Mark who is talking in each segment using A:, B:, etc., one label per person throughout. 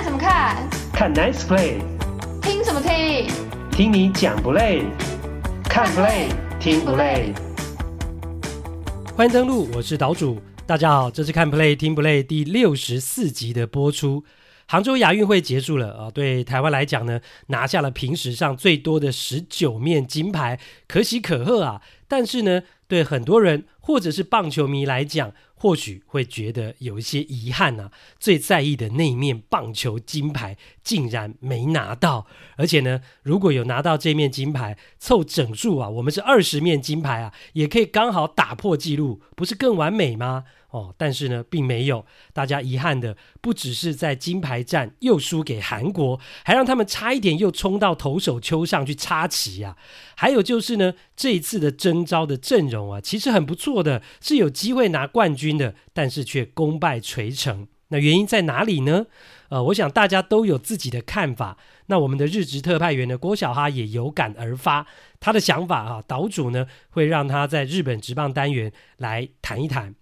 A: 看什么看？
B: 看 Nice Play。
A: 听什么听？
B: 听你讲不累？看 Play 听不累？欢迎登录，我是岛主。大家好，这是看 Play 听不累第六十四集的播出。杭州亚运会结束了啊，对台湾来讲呢，拿下了平时上最多的十九面金牌，可喜可贺啊。但是呢，对很多人或者是棒球迷来讲，或许会觉得有一些遗憾呐、啊，最在意的那一面棒球金牌竟然没拿到，而且呢，如果有拿到这面金牌，凑整数啊，我们是二十面金牌啊，也可以刚好打破纪录，不是更完美吗？哦，但是呢，并没有。大家遗憾的不只是在金牌战又输给韩国，还让他们差一点又冲到投手丘上去插旗啊。还有就是呢，这一次的征召的阵容啊，其实很不错的，是有机会拿冠军的，但是却功败垂成。那原因在哪里呢？呃，我想大家都有自己的看法。那我们的日职特派员呢，郭小哈也有感而发，他的想法啊，岛主呢会让他在日本职棒单元来谈一谈。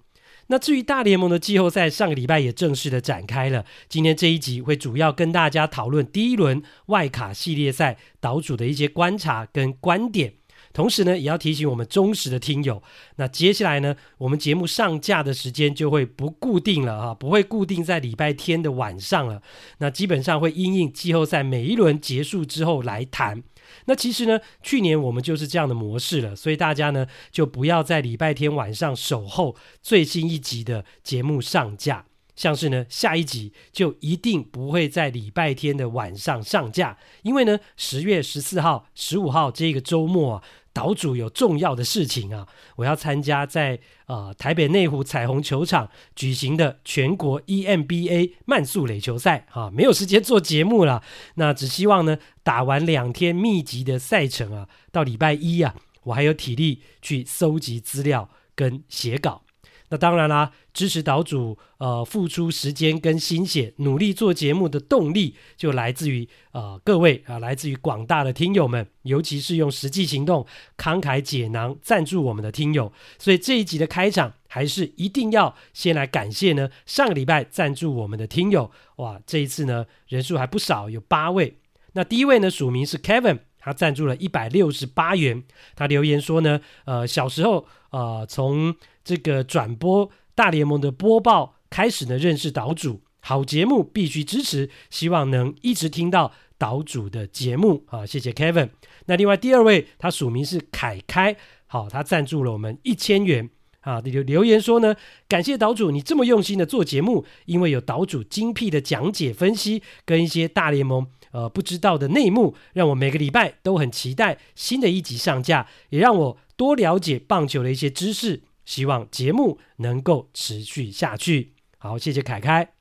B: 那至于大联盟的季后赛，上个礼拜也正式的展开了。今天这一集会主要跟大家讨论第一轮外卡系列赛岛主的一些观察跟观点，同时呢，也要提醒我们忠实的听友，那接下来呢，我们节目上架的时间就会不固定了啊，不会固定在礼拜天的晚上了。那基本上会因应季后赛每一轮结束之后来谈。那其实呢，去年我们就是这样的模式了，所以大家呢就不要在礼拜天晚上守候最新一集的节目上架，像是呢下一集就一定不会在礼拜天的晚上上架，因为呢十月十四号、十五号这个周末啊。岛主有重要的事情啊，我要参加在呃台北内湖彩虹球场举行的全国 EMBA 慢速垒球赛啊，没有时间做节目了。那只希望呢，打完两天密集的赛程啊，到礼拜一啊，我还有体力去搜集资料跟写稿。那当然啦，支持岛主呃付出时间跟心血，努力做节目的动力，就来自于呃各位啊、来自于广大的听友们，尤其是用实际行动慷慨解囊赞助我们的听友。所以这一集的开场，还是一定要先来感谢呢上个礼拜赞助我们的听友。哇，这一次呢人数还不少，有八位。那第一位呢署名是 Kevin。他赞助了一百六十八元。他留言说呢，呃，小时候呃，从这个转播大联盟的播报开始呢，认识岛主，好节目必须支持，希望能一直听到岛主的节目啊，谢谢 Kevin。那另外第二位，他署名是凯开，好，他赞助了我们一千元啊，留留言说呢，感谢岛主你这么用心的做节目，因为有岛主精辟的讲解分析跟一些大联盟。呃，不知道的内幕，让我每个礼拜都很期待新的一集上架，也让我多了解棒球的一些知识。希望节目能够持续下去。好，谢谢凯凯。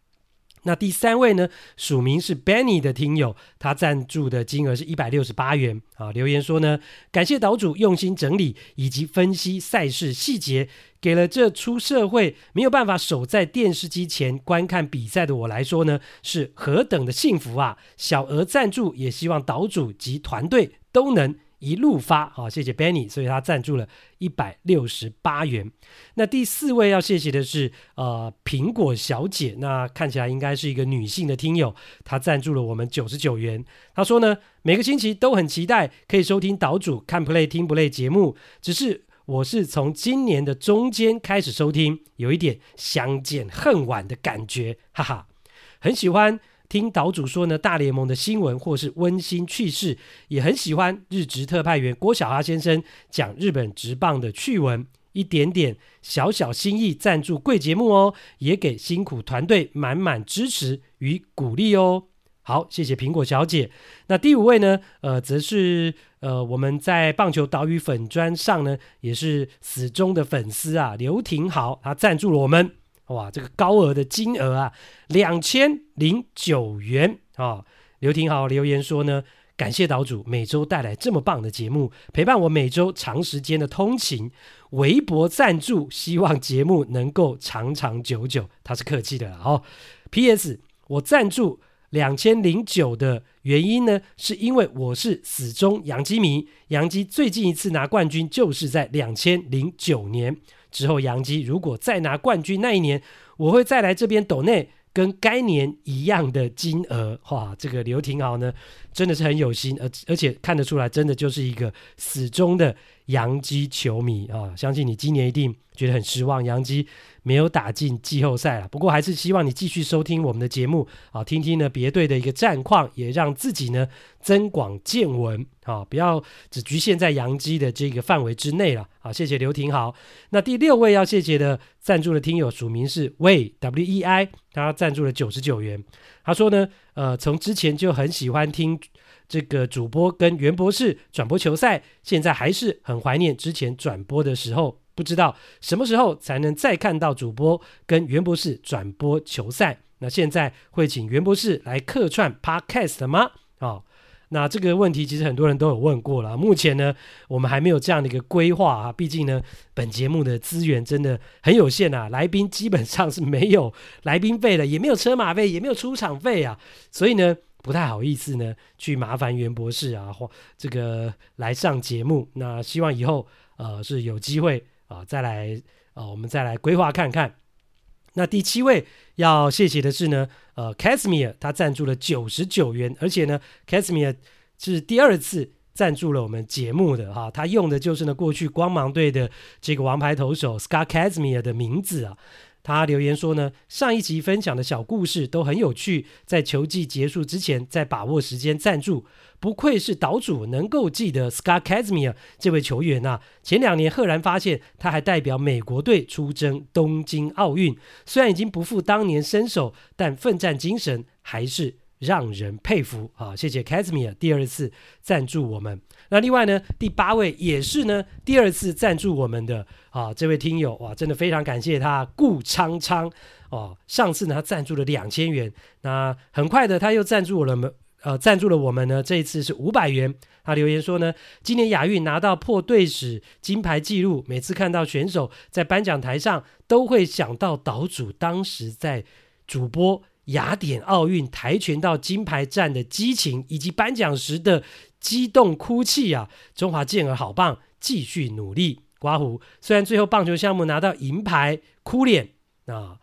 B: 那第三位呢，署名是 Benny 的听友，他赞助的金额是一百六十八元啊。留言说呢，感谢岛主用心整理以及分析赛事细节，给了这出社会没有办法守在电视机前观看比赛的我来说呢，是何等的幸福啊！小额赞助，也希望岛主及团队都能。一路发，好，谢谢 Benny，所以他赞助了一百六十八元。那第四位要谢谢的是呃苹果小姐，那看起来应该是一个女性的听友，她赞助了我们九十九元。她说呢，每个星期都很期待可以收听岛主看 Play 听不累节目，只是我是从今年的中间开始收听，有一点相见恨晚的感觉，哈哈，很喜欢。听岛主说呢，大联盟的新闻或是温馨趣事，也很喜欢日职特派员郭小哈先生讲日本职棒的趣闻，一点点小小心意赞助贵节目哦，也给辛苦团队满满支持与鼓励哦。好，谢谢苹果小姐。那第五位呢，呃，则是呃我们在棒球岛屿粉砖上呢，也是死忠的粉丝啊，刘廷豪，他赞助了我们。哇，这个高额的金额啊，两千零九元啊、刘廷豪留言说呢，感谢岛主每周带来这么棒的节目，陪伴我每周长时间的通勤。微博赞助，希望节目能够长长久久。他是客气的哦。P.S. 我赞助两千零九的原因呢，是因为我是死忠洋基迷，洋基最近一次拿冠军就是在两千零九年。之后，杨基如果再拿冠军那一年，我会再来这边抖内跟该年一样的金额。哇，这个刘廷豪呢，真的是很有心，而而且看得出来，真的就是一个死忠的洋基球迷啊！相信你今年一定觉得很失望，洋基没有打进季后赛了。不过还是希望你继续收听我们的节目啊，听听呢别队的一个战况，也让自己呢增广见闻啊，不要只局限在洋基的这个范围之内了。好，谢谢刘廷豪。那第六位要谢谢的赞助的听友署名是魏 W E I，他赞助了九十九元。他说呢，呃，从之前就很喜欢听。这个主播跟袁博士转播球赛，现在还是很怀念之前转播的时候。不知道什么时候才能再看到主播跟袁博士转播球赛？那现在会请袁博士来客串 Podcast 吗？哦，那这个问题其实很多人都有问过了。目前呢，我们还没有这样的一个规划啊。毕竟呢，本节目的资源真的很有限啊，来宾基本上是没有来宾费的，也没有车马费，也没有出场费啊，所以呢。不太好意思呢，去麻烦袁博士啊，或这个来上节目。那希望以后呃是有机会啊、再来啊、我们再来规划看看。那第七位要谢谢的是呢，呃，Casimir 他赞助了九十九元，而且呢，Casimir 是第二次赞助了我们节目的哈，他用的就是呢过去光芒队的这个王牌投手 Scott Casimir 的名字啊。他留言说呢，上一集分享的小故事都很有趣，在球季结束之前再把握时间赞助，不愧是岛主能够记得 Scott Kazmir 这位球员啊。前两年赫然发现他还代表美国队出征东京奥运，虽然已经不复当年身手，但奋战精神还是让人佩服啊！谢谢 Kazmir 第二次赞助我们。那另外呢，第八位也是呢，第二次赞助我们的啊，这位听友哇，真的非常感谢他顾昌昌哦。上次呢，他赞助了两千元，那很快的他又赞助了我们，呃，赞助了我们呢，这一次是五百元。他留言说呢，今年亚运拿到破队史金牌纪录，每次看到选手在颁奖台上，都会想到岛主当时在主播雅典奥运跆拳道金牌战的激情，以及颁奖时的。激动哭泣啊！中华健儿好棒，继续努力。刮胡，虽然最后棒球项目拿到银牌，哭脸啊。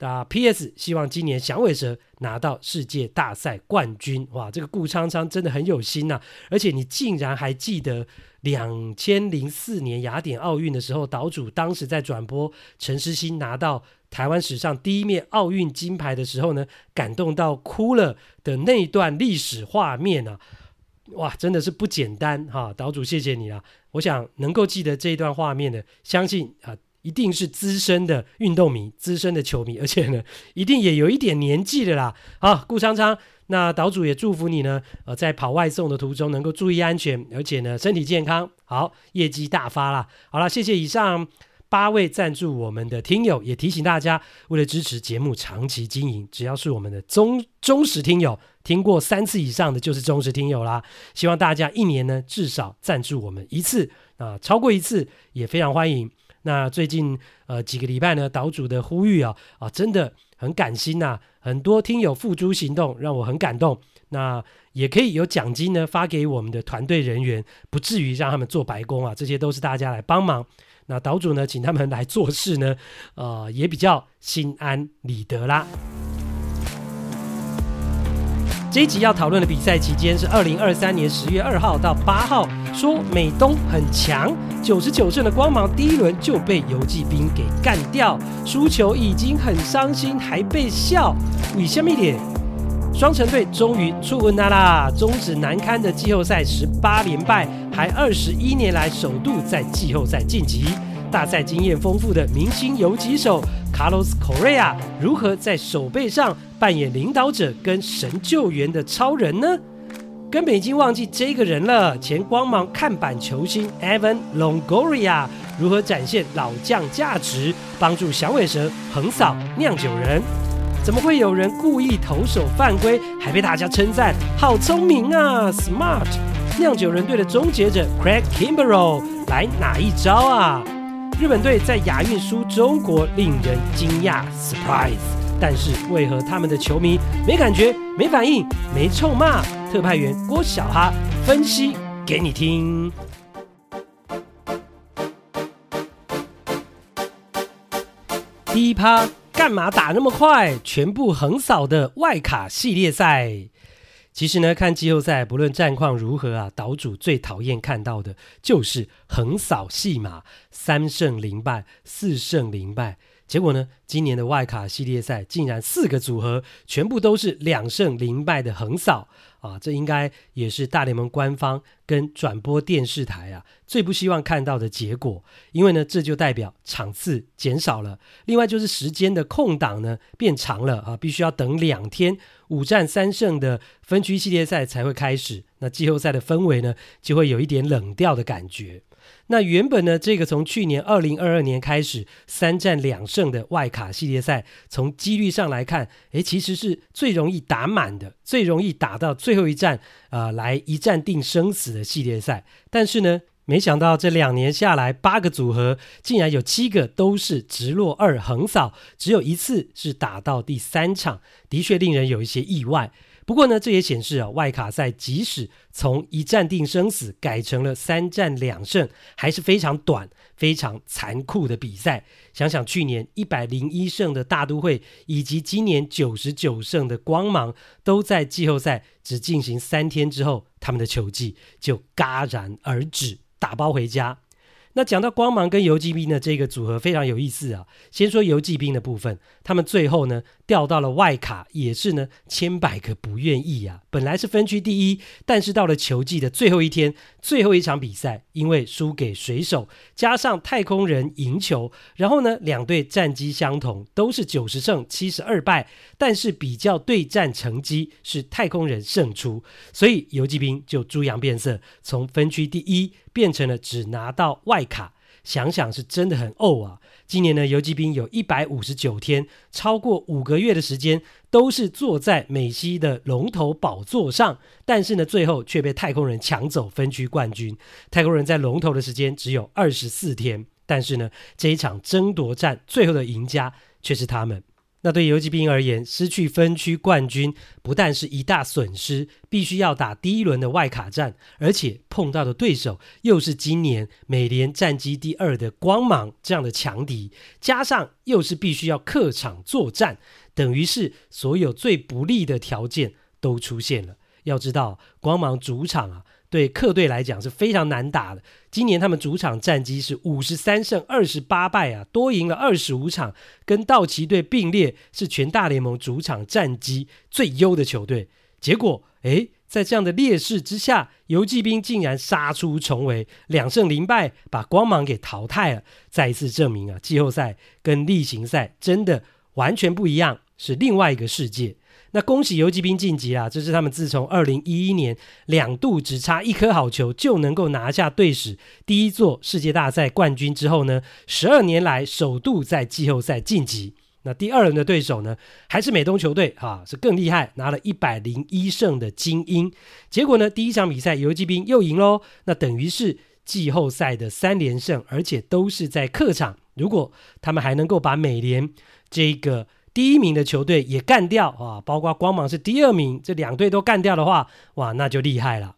B: 啊，P.S. 希望今年响尾蛇拿到世界大赛冠军。哇，这个顾昌昌真的很有心呐、啊！而且你竟然还记得两千零四年雅典奥运的时候，岛主当时在转播陈诗欣拿到台湾史上第一面奥运金牌的时候呢，感动到哭了的那段历史画面啊！哇，真的是不简单哈！岛主谢谢你啊！我想能够记得这一段画面的，相信啊，一定是资深的运动迷、资深的球迷，而且呢，一定也有一点年纪的啦。好，顾昌昌，那岛主也祝福你呢，呃，在跑外送的途中能够注意安全，而且呢，身体健康，好，业绩大发啦！好了，谢谢以上。八位赞助我们的听友，也提醒大家，为了支持节目长期经营，只要是我们的忠忠实听友，听过三次以上的就是忠实听友啦。希望大家一年呢至少赞助我们一次啊，超过一次也非常欢迎。那最近呃几个礼拜呢，岛主的呼吁啊啊真的很感心呐、啊，很多听友付诸行动，让我很感动。那也可以有奖金呢发给我们的团队人员，不至于让他们做白工啊，这些都是大家来帮忙。那岛主呢，请他们来做事呢，呃，也比较心安理得啦。这一集要讨论的比赛期间是二零二三年十月二号到八号，说美东很强，九十九胜的光芒第一轮就被游骑兵给干掉，输球已经很伤心，还被笑，为什么咧？双城队终于出问啦啦，终止难堪的季后赛十八连败，还二十一年来首度在季后赛晋级。大赛经验丰富的明星游击手 Carlos Correa 如何在手背上扮演领导者跟神救援的超人呢？根本已经忘记这个人了。前光芒看板球星 Evan Longoria 如何展现老将价值，帮助响尾蛇横扫酿酒人？怎么会有人故意投手犯规，还被大家称赞好聪明啊？Smart！酿酒人队的终结者 Craig Kimbrel 来哪一招啊？日本队在亚运输中国，令人惊讶 Surprise！但是为何他们的球迷没感觉、没反应、没臭骂？特派员郭小哈分析给你听。第一趴。干嘛打那么快？全部横扫的外卡系列赛。其实呢，看季后赛，不论战况如何啊，岛主最讨厌看到的就是横扫戏码，三胜零败，四胜零败。结果呢，今年的外卡系列赛竟然四个组合全部都是两胜零败的横扫啊！这应该也是大联盟官方跟转播电视台啊最不希望看到的结果，因为呢，这就代表场次减少了，另外就是时间的空档呢变长了啊，必须要等两天五战三胜的分区系列赛才会开始，那季后赛的氛围呢就会有一点冷掉的感觉。那原本呢，这个从去年二零二二年开始三战两胜的外卡系列赛，从几率上来看，诶，其实是最容易打满的，最容易打到最后一战，呃，来一战定生死的系列赛。但是呢，没想到这两年下来，八个组合竟然有七个都是直落二横扫，只有一次是打到第三场，的确令人有一些意外。不过呢，这也显示啊，外卡赛即使从一战定生死改成了三战两胜，还是非常短、非常残酷的比赛。想想去年一百零一胜的大都会，以及今年九十九胜的光芒，都在季后赛只进行三天之后，他们的球技就戛然而止，打包回家。那讲到光芒跟游击兵的这个组合非常有意思啊。先说游击兵的部分，他们最后呢掉到了外卡，也是呢千百个不愿意啊。本来是分区第一，但是到了球季的最后一天，最后一场比赛，因为输给水手，加上太空人赢球，然后呢两队战绩相同，都是九十胜七十二败，但是比较对战成绩是太空人胜出，所以游击兵就猪羊变色，从分区第一。变成了只拿到外卡，想想是真的很呕啊！今年呢，游骑兵有一百五十九天，超过五个月的时间，都是坐在美西的龙头宝座上，但是呢，最后却被太空人抢走分区冠军。太空人在龙头的时间只有二十四天，但是呢，这一场争夺战最后的赢家却是他们。那对游骑兵而言，失去分区冠军不但是一大损失，必须要打第一轮的外卡战，而且碰到的对手又是今年美联战绩第二的光芒这样的强敌，加上又是必须要客场作战，等于是所有最不利的条件都出现了。要知道，光芒主场啊。对客队来讲是非常难打的。今年他们主场战绩是五十三胜二十八败啊，多赢了二十五场，跟道奇队并列是全大联盟主场战绩最优的球队。结果，诶，在这样的劣势之下，游骑兵竟然杀出重围，两胜零败，把光芒给淘汰了。再一次证明啊，季后赛跟例行赛真的完全不一样，是另外一个世界。那恭喜游骑兵晋级啊！这是他们自从二零一一年两度只差一颗好球就能够拿下队史第一座世界大赛冠军之后呢，十二年来首度在季后赛晋级。那第二轮的对手呢，还是美东球队啊，是更厉害，拿了一百零一胜的精英。结果呢，第一场比赛游骑兵又赢喽，那等于是季后赛的三连胜，而且都是在客场。如果他们还能够把美联这个。第一名的球队也干掉啊，包括光芒是第二名，这两队都干掉的话，哇，那就厉害了。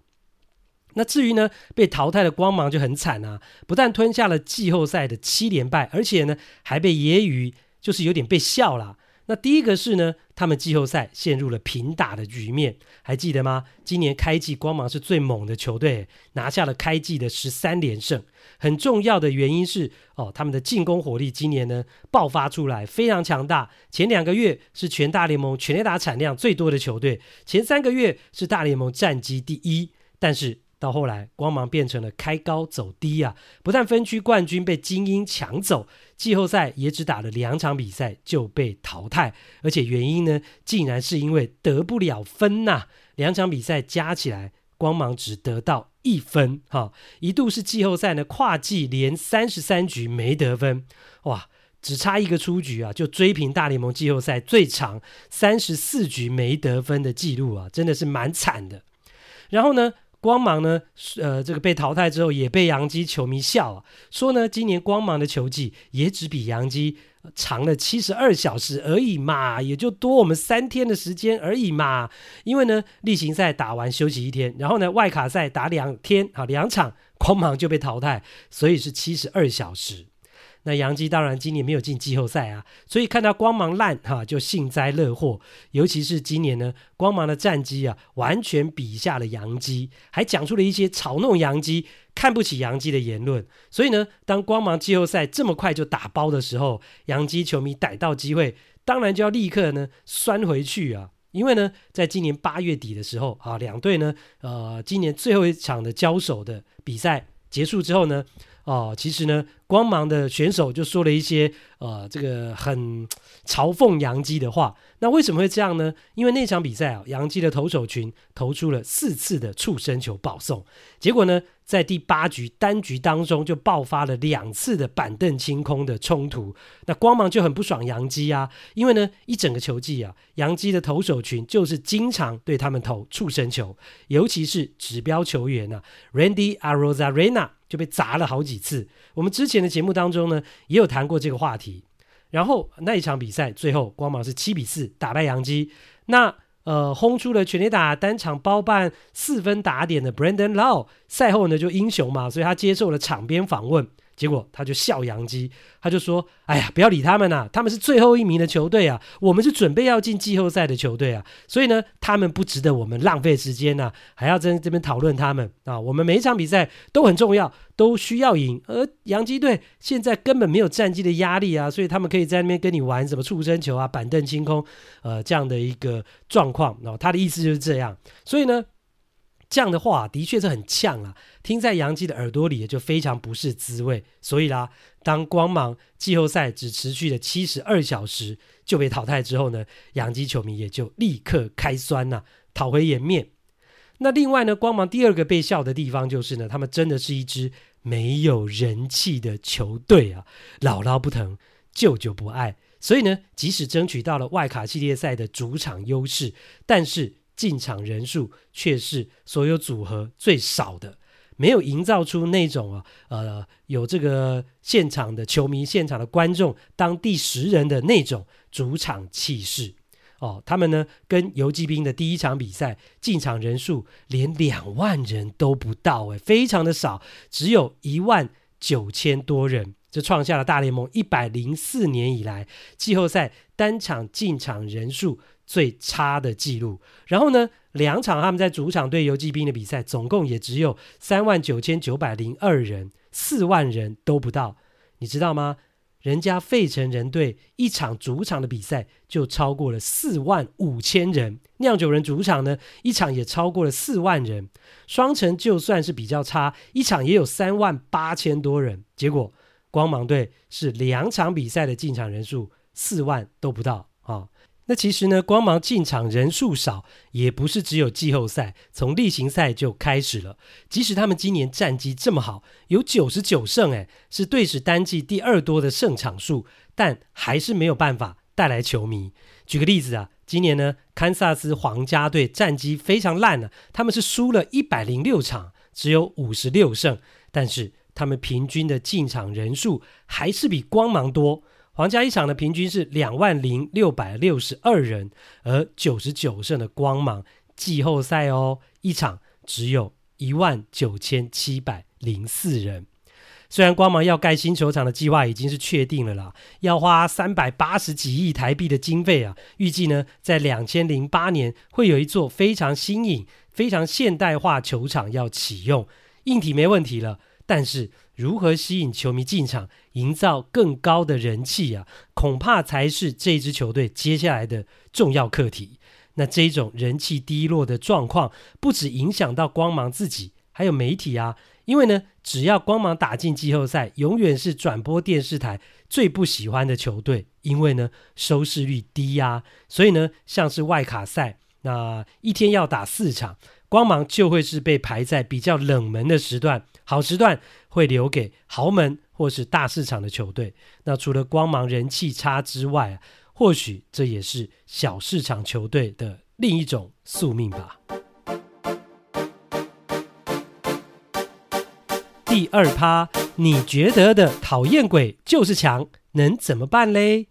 B: 那至于呢，被淘汰的光芒就很惨啊，不但吞下了季后赛的七连败，而且呢，还被揶揄，就是有点被笑了。那第一个是呢，他们季后赛陷入了平打的局面，还记得吗？今年开季光芒是最猛的球队，拿下了开季的十三连胜。很重要的原因是哦，他们的进攻火力今年呢爆发出来，非常强大。前两个月是全大联盟全垒打产量最多的球队，前三个月是大联盟战绩第一，但是。到后来，光芒变成了开高走低啊！不但分区冠军被精英抢走，季后赛也只打了两场比赛就被淘汰，而且原因呢，竟然是因为得不了分呐、两场比赛加起来，光芒只得到一分，哈、一度是季后赛呢跨季连三十三局没得分，哇！只差一个出局啊，就追平大联盟季后赛最长三十四局没得分的记录啊，真的是蛮惨的。然后呢，光芒呢，呃，这个被淘汰之后也被洋基球迷笑啊，说呢，今年光芒的球技也只比洋基长了七十二小时而已嘛，也就多我们三天的时间而已嘛。因为呢，例行赛打完休息一天，然后呢，外卡赛打两天好，两场，光芒就被淘汰，所以是七十二小时。那杨基当然今年没有进季后赛啊，所以看到光芒烂哈、就幸灾乐祸。尤其是今年呢，光芒的战绩啊，完全比下了洋基，还讲出了一些嘲弄洋基、看不起洋基的言论。所以呢，当光芒季后赛这么快就打包的时候，洋基球迷逮到机会，当然就要立刻呢酸回去啊。因为呢，在今年八月底的时候啊，两队呢，呃，今年最后一场的交手的比赛结束之后呢，哦、其实呢，光芒的选手就说了一些呃，这个很嘲讽杨基的话。那为什么会这样呢？因为那场比赛啊，杨基的投手群投出了四次的触身球保送，结果呢，在第八局单局当中就爆发了两次的板凳清空的冲突。那光芒就很不爽杨基啊，因为呢，一整个球季啊，杨基的投手群就是经常对他们投触身球，尤其是指标球员啊，Randy Arozarena 就被砸了好几次。我们之前的节目当中呢，也有谈过这个话题。然后那一场比赛最后光芒是七比四打败杨基，那呃轰出了全垒打单场包办四分打点的 Brandon Law，赛后呢就英雄嘛，所以他接受了场边访问。结果他就笑洋基，他就说：“哎呀，不要理他们呐，他们是最后一名的球队啊，我们是准备要进季后赛的球队啊，所以呢，他们不值得我们浪费时间呐，还要在这边讨论他们啊。我们每一场比赛都很重要，都需要赢。而洋基队现在根本没有战绩的压力啊，所以他们可以在那边跟你玩什么触身球啊、板凳清空，呃，这样的一个状况。然后他的意思就是这样，所以呢。”这样的话的确是很呛啊，听在杨基的耳朵里也就非常不是滋味。所以啦，当光芒季后赛只持续了七十二小时就被淘汰之后呢，杨基球迷也就立刻开酸呐，讨回颜面。那另外呢，光芒第二个被笑的地方就是呢，他们真的是一支没有人气的球队啊，姥姥不疼，舅舅不爱。所以呢，即使争取到了外卡系列赛的主场优势，但是。进场人数却是所有组合最少的，没有营造出那种啊，呃，有这个现场的球迷、现场的观众当第十人的那种主场气势哦。他们呢，跟游击兵的第一场比赛进场人数连两万人都不到，诶，非常的少，只有一万九千多人，这创下了大联盟一百零四年以来季后赛单场进场人数最差的记录，然后呢，两场他们在主场对游击兵的比赛，总共也只有三万九千九百零二人，四万人都不到，你知道吗？人家费城人队一场主场的比赛就超过了四万五千人，酿酒人主场呢一场也超过了四万人，双城就算是比较差，一场也有三万八千多人，结果光芒队是两场比赛的进场人数四万都不到。那其实呢，光芒进场人数少，也不是只有季后赛，从例行赛就开始了。即使他们今年战绩这么好，有九十九胜，诶，是队史单季第二多的胜场数，但还是没有办法带来球迷。举个例子啊，今年呢，堪萨斯皇家队战绩非常烂呢、他们是输了一百零六场，只有五十六胜，但是他们平均的进场人数还是比光芒多。皇家一场的平均是两万零六百六十二人，而九十九胜的光芒季后赛哦，一场只有一万九千七百零四人。虽然光芒要盖新球场的计划已经是确定了啦，要花三百八十几亿台币的经费啊，预计呢在两千零八年会有一座非常新颖、非常现代化球场要启用，硬体没问题了，但是。如何吸引球迷进场，营造更高的人气啊，恐怕才是这支球队接下来的重要课题。那这种人气低落的状况，不止影响到光芒自己，还有媒体啊。因为呢，只要光芒打进季后赛，永远是转播电视台最不喜欢的球队，因为呢，收视率低呀、啊。所以呢，像是外卡赛，那一天要打四场，光芒就会是被排在比较冷门的时段，好时段。会留给豪门或是大市场的球队。那除了光芒人气差之外，或许这也是小市场球队的另一种宿命吧。第二趴，你觉得的讨厌鬼就是强，能怎么办嘞？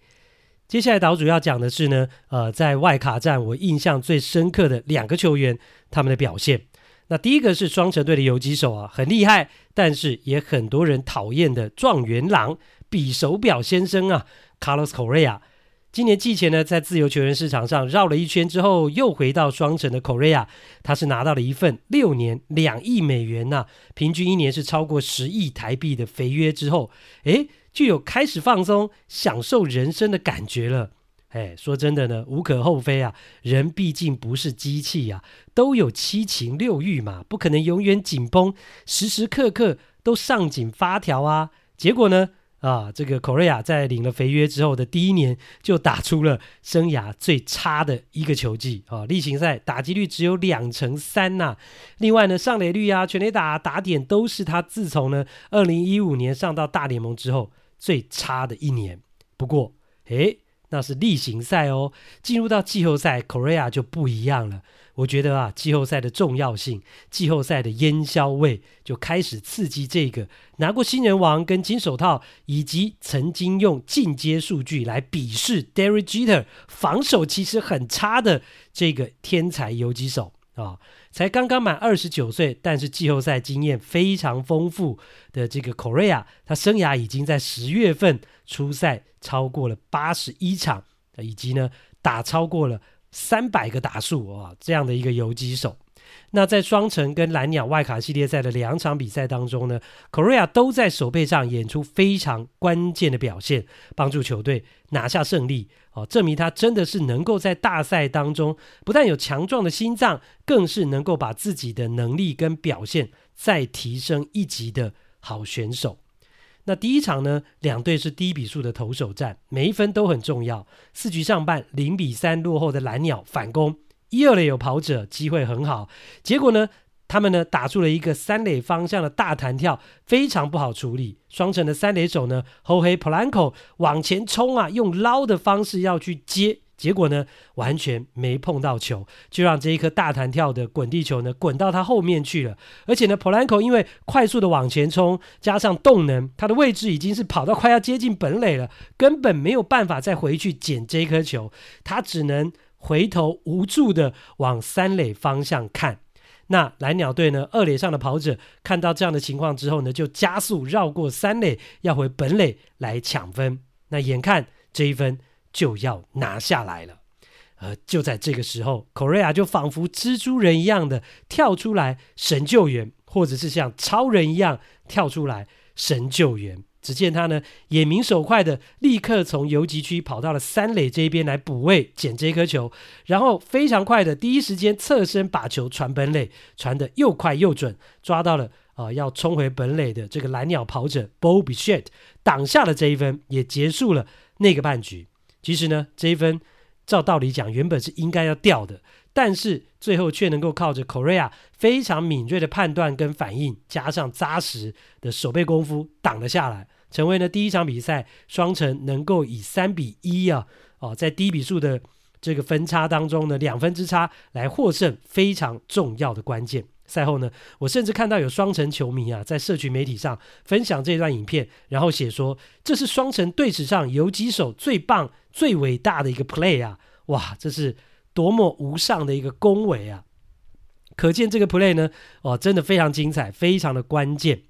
B: 接下来岛主要讲的是呢，呃，在外卡战我印象最深刻的两个球员，他们的表现。那第一个是双城队的游击手啊，很厉害，但是也很多人讨厌的状元郎比手表先生啊，Carlos Correa。今年季前呢，在自由球员市场上绕了一圈之后，又回到双城的 Correa，他是拿到了一份六年两亿美元呐、啊，平均一年是超过十亿台币的肥约之后，诶，就有开始放松、享受人生的感觉了。诶，说真的呢，无可厚非啊，人毕竟不是机器呀、啊，都有七情六欲嘛，不可能永远紧绷，时时刻刻都上紧发条啊。结果呢？啊，这个 Correa 在领了肥约之后的第一年就打出了生涯最差的一个球季啊！例行赛打击率只有两成三呐。另外呢，上垒率啊、全垒打、打点都是他自从呢二零一五年上到大联盟之后最差的一年。不过，诶，那是例行赛哦，进入到季后赛，Correa 就不一样了。我觉得啊，季后赛的重要性，季后赛的烟硝味就开始刺激这个拿过新人王跟金手套，以及曾经用进阶数据来鄙视 Derek Jeter 防守其实很差的这个天才游击手啊，才刚刚满二十九岁，但是季后赛经验非常丰富的这个 Correa，他生涯已经在十月份出赛超过了八十一场，以及呢打超过了。三百个打数啊，这样的一个游击手。那在双城跟蓝鸟外卡系列赛的两场比赛当中呢，Correa 都在手背上演出非常关键的表现，帮助球队拿下胜利。哦，证明他真的是能够在大赛当中，不但有强壮的心脏，更是能够把自己的能力跟表现再提升一级的好选手。那第一场呢，两队是低比数的投手战，每一分都很重要。四局上半零比三落后的蓝鸟反攻，一二垒有跑者，机会很好。结果呢，他们呢打出了一个三垒方向的大弹跳，非常不好处理。双城的三垒手呢，后黑普兰科往前冲啊，用捞的方式要去接。结果呢，完全没碰到球，就让这一颗大弹跳的滚地球呢滚到他后面去了。而且呢，Polanco 因为快速的往前冲，加上动能，他的位置已经是跑到快要接近本垒了，根本没有办法再回去捡这一颗球，他只能回头无助的往三垒方向看。那蓝鸟队呢，二垒上的跑者看到这样的情况之后呢，就加速绕过三垒，要回本垒来抢分。那眼看这一分。就要拿下来了，而就在这个时候，Correa 就仿佛蜘蛛人一样的跳出来神救援，或者是像超人一样跳出来神救援。只见他呢，眼明手快的立刻从游击区跑到了三垒这边来补位捡这颗球，然后非常快的第一时间侧身把球传本垒，传得又快又准，抓到了啊、要冲回本垒的这个蓝鸟跑者 Bo Bichette，挡下了这一分，也结束了那个半局。其实呢，这一分照道理讲，原本是应该要掉的，但是最后却能够靠着 Correa 非常敏锐的判断跟反应，加上扎实的守备功夫挡了下来，成为了第一场比赛双城能够以三比一啊，哦，在低比数的这个分差当中呢，两分之差来获胜，非常重要的关键。赛后呢，我甚至看到有双城球迷啊，在社群媒体上分享这段影片，然后写说，这是双城队史上游击手最棒、最伟大的一个 play 啊！哇，这是多么无上的一个恭维啊！可见这个 play 呢，哦，真的非常精彩，非常的关键。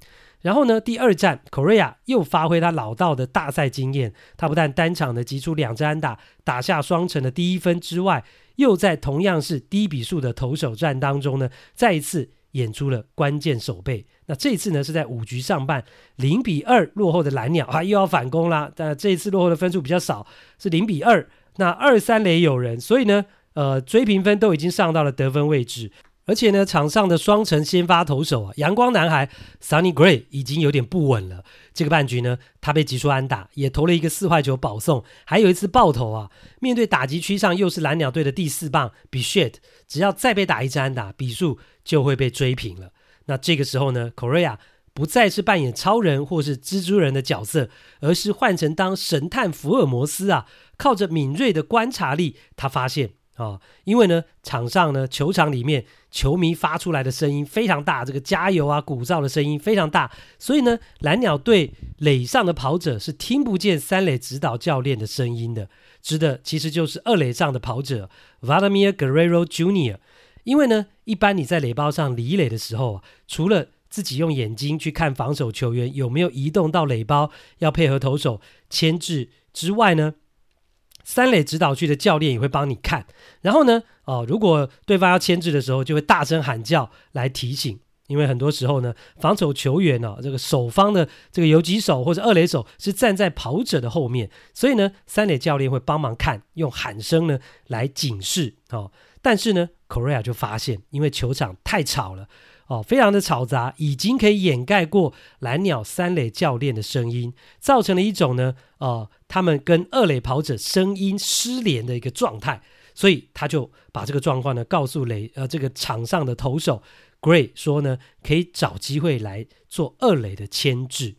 B: 然后呢，第二战，Correa 又发挥他老道的大赛经验，他不但单场的击出两支安打，打下双城的第一分之外，又在同样是低比数的投手战当中呢，再一次演出了关键守备。那这次呢，是在五局上半零比二落后的蓝鸟啊，又要反攻啦。但这一次落后的分数比较少，是零比二。那二三垒有人，所以呢，呃，追平分都已经上到了得分位置。而且呢，场上的双城先发投手啊，阳光男孩 Sunny Gray 已经有点不稳了。这个半局呢，他被击出安打，也投了一个四坏球保送，还有一次爆头啊。面对打击区上又是蓝鸟队的第四棒 Bichette，只要再被打一支安打，比数就会被追平了。那这个时候呢，Correa 不再是扮演超人或是蜘蛛人的角色，而是换成当神探福尔摩斯啊，靠着敏锐的观察力，他发现。啊、哦，因为呢，场上呢，球场里面球迷发出来的声音非常大，这个加油啊、鼓噪的声音非常大，所以呢，蓝鸟队垒上的跑者是听不见三垒指导教练的声音的，指的其实就是二垒上的跑者 Vladimir Guerrero Jr.，因为呢，一般你在垒包上离垒的时候啊，除了自己用眼睛去看防守球员有没有移动到垒包，要配合投手牵制之外呢，三垒指导区的教练也会帮你看。然后呢，哦，如果对方要牵制的时候，就会大声喊叫来提醒。因为很多时候呢，防守球员呢、哦，这个守方的这个游击手或者二垒手是站在跑者的后面，所以呢，三垒教练会帮忙看，用喊声呢来警示。哦，但是呢，Corea 就发现，因为球场太吵了。哦，非常的嘈杂，已经可以掩盖过蓝鸟三垒教练的声音，造成了一种呢，呃，他们跟二垒跑者声音失联的一个状态，所以他就把这个状况呢告诉雷呃这个场上的投手 Gray 说呢，可以找机会来做二垒的牵制。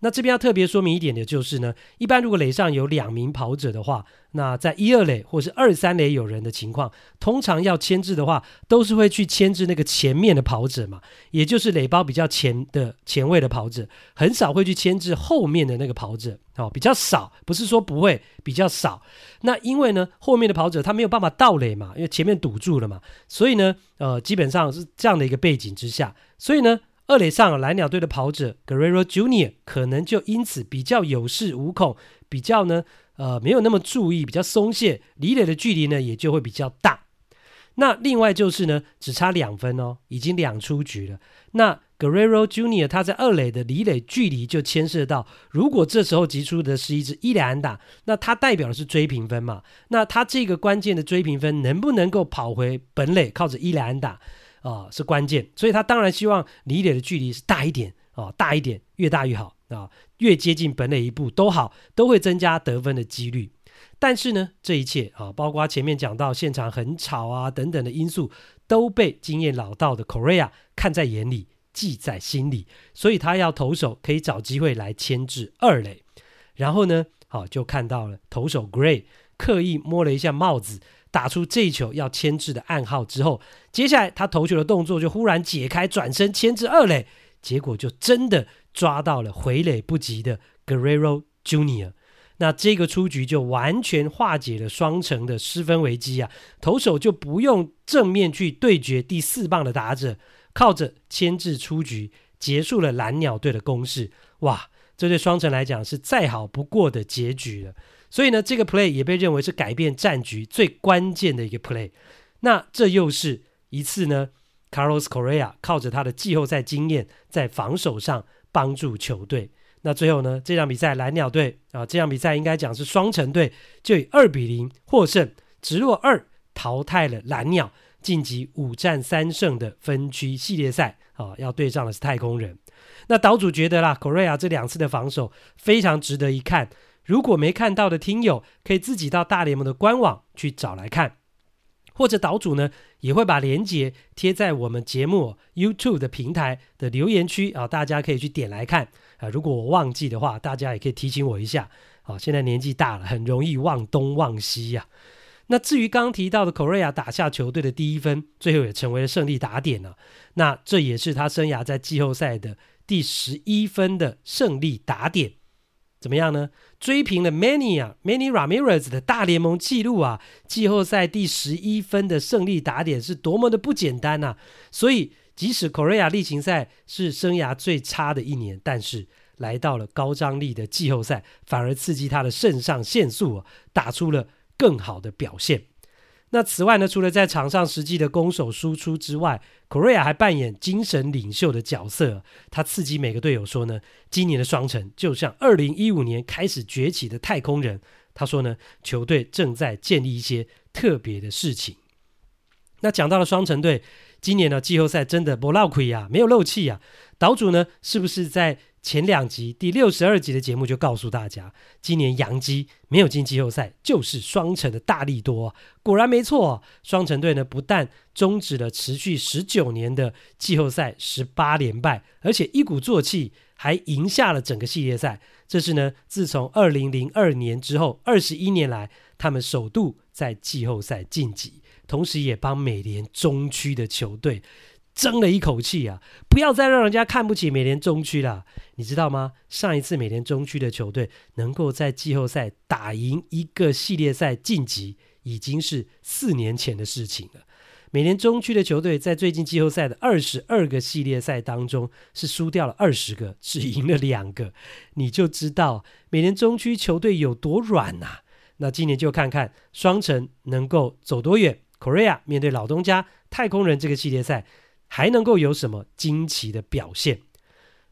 B: 那这边要特别说明一点的就是呢，一般如果垒上有两名跑者的话，那在一二垒或是二三垒有人的情况，通常要牵制的话，都是会去牵制那个前面的跑者嘛，也就是垒包比较前的前卫的跑者，很少会去牵制后面的那个跑者，哦，比较少，不是说不会，比较少。那因为呢，后面的跑者他没有办法倒垒嘛，因为前面堵住了嘛，所以呢，呃，基本上是这样的一个背景之下，所以呢。二垒上蓝鸟队的跑者 Guerrero Jr. 可能就因此比较有恃无恐，比较呢呃没有那么注意，比较松懈，离垒的距离呢也就会比较大。那另外就是呢只差两分哦，已经两出局了。那 Guerrero Jr. 他在二垒的离垒距离就牵涉到，如果这时候击出的是一支伊莱安打，那他代表的是追平分嘛？那他这个关键的追平分能不能够跑回本垒，靠着伊莱安打？啊、是关键，所以他当然希望离垒的距离是大一点啊、大一点，越大越好啊、越接近本垒一步都好，都会增加得分的几率。但是呢，这一切啊、包括前面讲到现场很吵啊等等的因素，都被经验老道的 Correa 看在眼里，记在心里，所以他要投手可以找机会来牵制二垒。然后呢，好、就看到了投手 Gray 刻意摸了一下帽子。打出这一球要牵制的暗号之后，接下来他投球的动作就忽然解开，转身牵制二垒，结果就真的抓到了回垒不及的 Guerrero Junior 那这个出局就完全化解了双城的失分危机啊！投手就不用正面去对决第四棒的打者，靠着牵制出局，结束了蓝鸟队的攻势。哇，这对双城来讲是再好不过的结局了。所以呢，这个 play 也被认为是改变战局最关键的一个 play。那这又是一次呢，Carlos Correa 靠着他的季后赛经验，在防守上帮助球队。那最后呢，这场比赛蓝鸟队啊，这场比赛应该讲是双城队，就以二比零获胜，直落二淘汰了蓝鸟，晋级五战三胜的分区系列赛啊，要对上的是太空人。那岛主觉得啦，Correa 这两次的防守非常值得一看。如果没看到的听友，可以自己到大联盟的官网去找来看，或者岛主呢也会把链接贴在我们节目 YouTube 的平台的留言区啊，大家可以去点来看啊。如果我忘记的话，大家也可以提醒我一下。啊，现在年纪大了，很容易忘东忘西呀。那至于刚提到的 Correa 打下球队的第一分，最后也成为了胜利打点了。那这也是他生涯在季后赛的第十一分的胜利打点。怎么样呢？追平了 Many 啊，Many Ramirez 的大联盟纪录啊！季后赛第十一分的胜利打点是多么的不简单呐！所以，即使 Correa 例行赛是生涯最差的一年，但是来到了高张力的季后赛，反而刺激他的肾上腺素啊，打出了更好的表现。那此外呢，除了在场上实际的攻守输出之外，Correa 还扮演精神领袖的角色。他刺激每个队友说呢，今年的双城就像二零一五年开始崛起的太空人。他说呢，球队正在建立一些特别的事情。那讲到了双城队，今年呢季后赛真的不漏气啊，没有漏气啊。岛主呢，是不是在？前两集第六十二集的节目就告诉大家，今年洋基没有进季后赛，就是双城的大力多。果然没错，双城队呢不但终止了持续十九年的季后赛十八连败，而且一鼓作气还赢下了整个系列赛。这是呢自从二零零二年之后二十一年来，他们首度在季后赛晋级，同时也帮美联中区的球队。争了一口气啊！不要再让人家看不起美联中区了，你知道吗？上一次美联中区的球队能够在季后赛打赢一个系列赛晋级，已经是四年前的事情了。美联中区的球队在最近季后赛的二十二个系列赛当中是输掉了二十个，只赢了两个，你就知道美联中区球队有多软呐、那今年就看看双城能够走多远。Korea 面对老东家太空人这个系列赛还能够有什么惊奇的表现？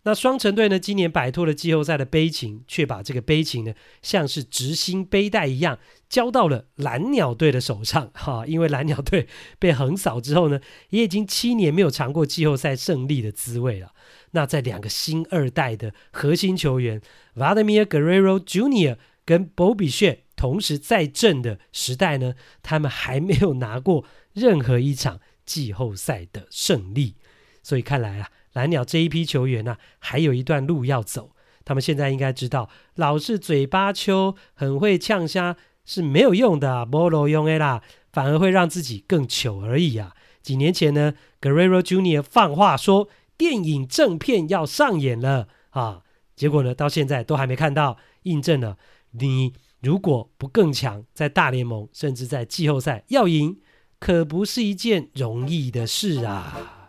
B: 那双城队呢？今年摆脱了季后赛的悲情，却把这个悲情呢，像是执行背带一样，交到了蓝鸟队的手上。哈，因为蓝鸟队被横扫之后呢，也已经七年没有尝过季后赛胜利的滋味了。那在两个新二代的核心球员 Vladimir Guerrero Jr. 跟 Bo Bichette 同时在阵的时代呢，他们还没有拿过任何一场季后赛的胜利。所以看来啊。蓝鸟这一批球员呢、还有一段路要走。他们现在应该知道，老是嘴巴秋，很会呛虾是没有用的，没路用的啦，反而会让自己更糗而已啊。几年前呢，Guerrero Jr. 放话说电影正片要上演了啊，结果呢，到现在都还没看到，印证了你如果不更强，在大联盟甚至在季后赛要赢，可不是一件容易的事啊。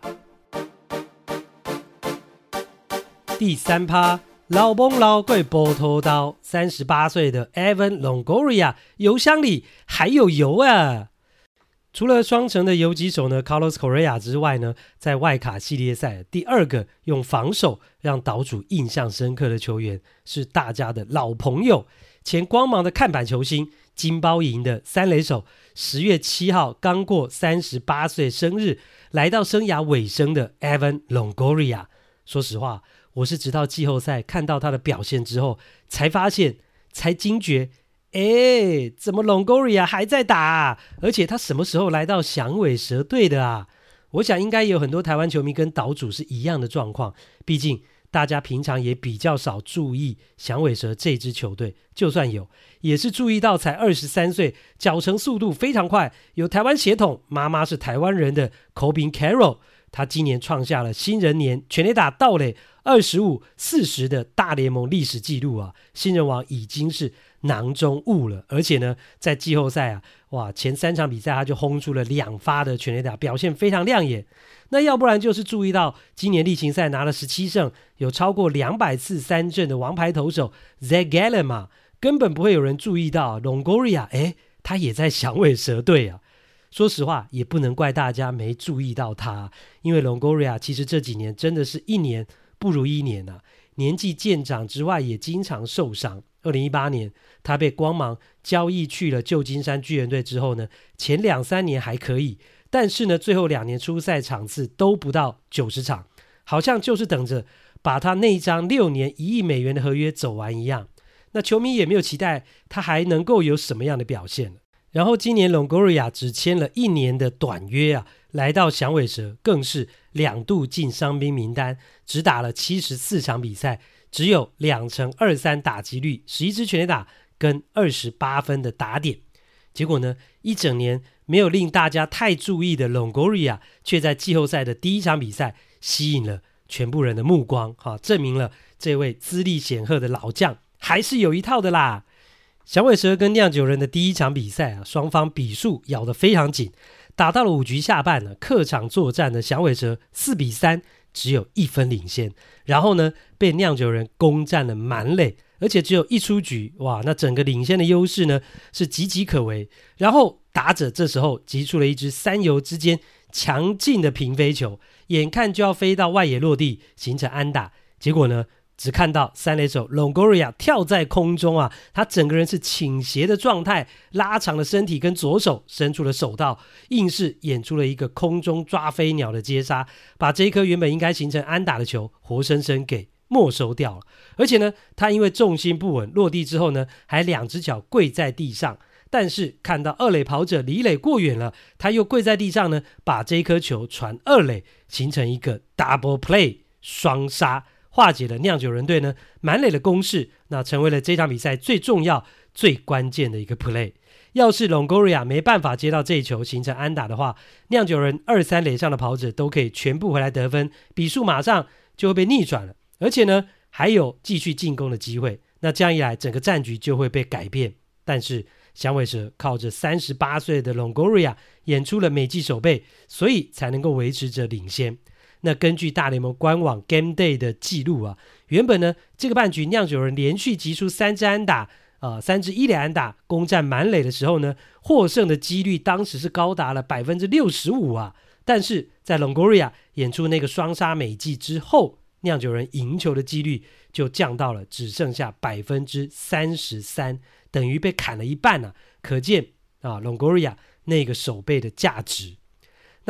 B: 第三趴，老崩老贵波托刀，三十八岁的 Evan Longoria 油箱里还有油啊！除了双城的游击手呢，Carlos Correa 之外呢，在外卡系列赛第二个用防守让岛主印象深刻的球员是大家的老朋友，前光芒的看板球星，金包银的三垒手，十月七号刚过三十八岁生日，来到生涯尾声的 Evan Longoria。说实话。我是直到季后赛看到他的表现之后，才发现，才惊觉，哎，怎么 Longoria 还在打？而且他什么时候来到响尾蛇队的啊？我想应该有很多台湾球迷跟岛主是一样的状况。毕竟大家平常也比较少注意响尾蛇这支球队，就算有，也是注意到才二十三岁，脚程速度非常快，有台湾血统，妈妈是台湾人的 Cobin Carroll。他今年创下了新人年全垒打到垒二十五四十的大联盟历史记录啊！新人王已经是囊中物了，而且呢，在季后赛啊，哇，前三场比赛他就轰出了两发的全垒打，表现非常亮眼。那要不然就是注意到今年例行赛拿了十七胜，有超过两百次三振的王牌投手 Zac Gallen 嘛，根本不会有人注意到 Longoria，哎，他也在响尾蛇队啊。说实话，也不能怪大家没注意到他，因为 Longoria 其实这几年真的是一年不如一年啊，年纪渐长之外，也经常受伤。二零一八年，他被光芒交易去了旧金山巨人队之后呢，前两三年还可以，但是呢，最后两年出赛场次都不到九十场，好像就是等着把他那一张六年一亿美元的合约走完一样。那球迷也没有期待他还能够有什么样的表现。然后今年 Longoria 只签了一年的短约啊，来到响尾蛇更是两度进伤兵名单，只打了七十四场比赛，只有两成二三打击率，十一支全垒打跟二十八分的打点。结果呢，一整年没有令大家太注意的 Longoria，却在季后赛的第一场比赛吸引了全部人的目光，哈，证明了这位资历显赫的老将还是有一套的啦。响尾蛇跟酿酒人的第一场比赛啊，双方比数咬得非常紧，打到了五局下半呢，客场作战的响尾蛇四比三，只有一分领先。然后呢，被酿酒人攻占了满垒，而且只有一出局，哇，那整个领先的优势呢是岌岌可危。然后打者这时候击出了一支三游之间强劲的平飞球，眼看就要飞到外野落地形成安打，结果呢，只看到三垒手 Longoria 跳在空中啊，他整个人是倾斜的状态，拉长了身体，跟左手伸出了手道，硬是演出了一个空中抓飞鸟的接杀，把这一颗原本应该形成安打的球，活生生给没收掉了。而且呢，他因为重心不稳，落地之后呢，还两只脚跪在地上，但是看到二垒跑者离垒过远了，他又跪在地上呢，把这一颗球传二垒，形成一个 double play 双杀。化解了酿酒人队呢满垒的攻势，那成为了这场比赛最重要、最关键的一个 play。要是 Longoria 没办法接到这一球形成安打的话，酿酒人二三垒上的跑者都可以全部回来得分，比数马上就会被逆转了，而且呢还有继续进攻的机会。那这样一来，整个战局就会被改变。但是响尾蛇靠着三十八岁的 Longoria 演出了美技守备，所以才能够维持着领先。那根据大联盟官网 Game Day 的记录啊，原本呢这个半局酿酒人连续击出三支安打，呃三支一垒安打，攻占满垒的时候呢，获胜的几率当时是高达了百分之六十五啊。但是在 Longoria 演出那个双杀美技之后，酿酒人赢球的几率就降到了只剩下百分之三十三，等于被砍了一半啊！可见啊，Longoria 那个守备的价值。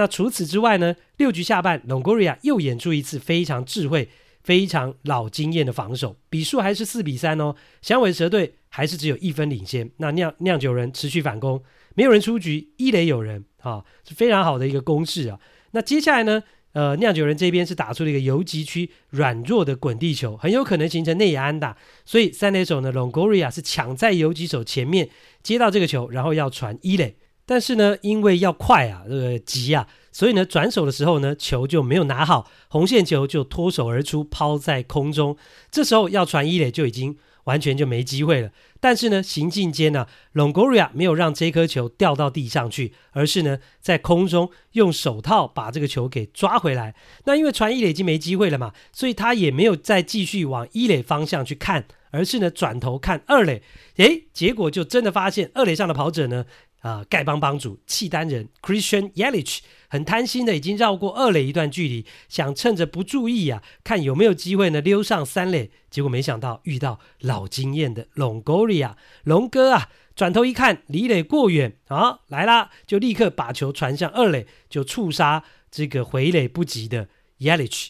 B: 那除此之外呢，六局下半，Longoria 又演出一次非常智慧、非常老经验的防守，比数还是四比三哦。响尾蛇队还是只有一分领先。那酿酿酒人持续反攻，没有人出局，一垒有人啊，是非常好的一个攻势啊。那接下来呢？呃，酿酒人这边是打出了一个游击区软弱的滚地球，很有可能形成内野安打，所以三垒手呢，Longoria 是抢在游击手前面接到这个球，然后要传一垒，但是呢，因为要快啊，这个急啊，所以呢，转手的时候呢，球就没有拿好，红线球就脱手而出，抛在空中，这时候要传一垒就已经。完全就没机会了。但是呢，行进间呢，Longoria 没有让这颗球掉到地上去，而是呢，在空中用手套把这个球给抓回来。那因为传一垒已经没机会了嘛，所以他也没有再继续往一垒方向去看，而是呢，转头看二垒。诶，结果就真的发现二垒上的跑者呢。啊，丐帮帮主契丹人 Christian Yelich 很贪心的，已经绕过二垒一段距离，想趁着不注意啊，看有没有机会呢溜上三垒。结果没想到遇到老经验的 Longoria 龙哥啊，转头一看离垒过远啊，来啦，就立刻把球传向二垒，就触杀这个回垒不及的 Yelich。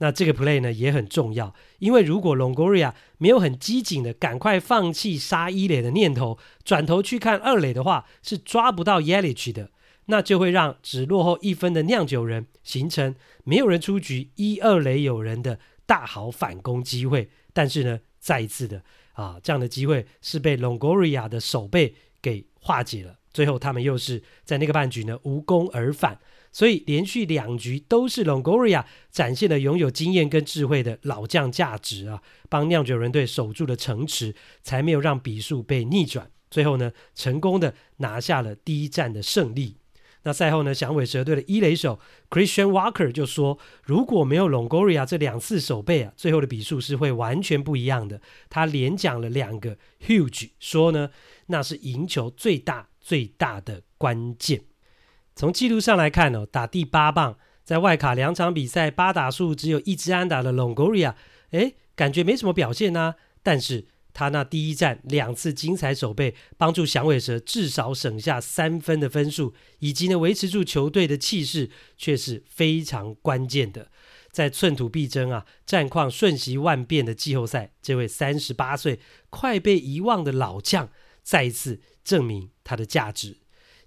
B: 那这个 play 呢也很重要，因为如果 Longoria 没有很机警的赶快放弃杀一垒的念头，转头去看二垒的话，是抓不到 Yelich 的，那就会让只落后一分的酿酒人形成没有人出局，一二垒有人的大好反攻机会。但是呢，再一次的啊，这样的机会是被 Longoria 的守备给化解了，最后他们又是在那个半局呢无功而返。所以连续两局都是 Longoria 展现了拥有经验跟智慧的老将价值啊，帮酿酒人队守住了城池，才没有让比数被逆转。最后呢，成功的拿下了第一战的胜利。那赛后呢，响尾蛇队的一垒手 Christian Walker 就说：“如果没有 Longoria 这两次守备啊，最后的比数是会完全不一样的。”他连讲了两个 huge，说呢，那是赢球最大最大的关键。从记录上来看哦，打第八棒，在外卡两场比赛八打数只有一支安打的 Longoria，诶，感觉没什么表现呐。但是他那第一战两次精彩守备，帮助响尾蛇至少省下三分的分数，以及呢维持住球队的气势，却是非常关键的。在寸土必争啊，战况瞬息万变的季后赛，这位三十八岁快被遗忘的老将，再一次证明他的价值。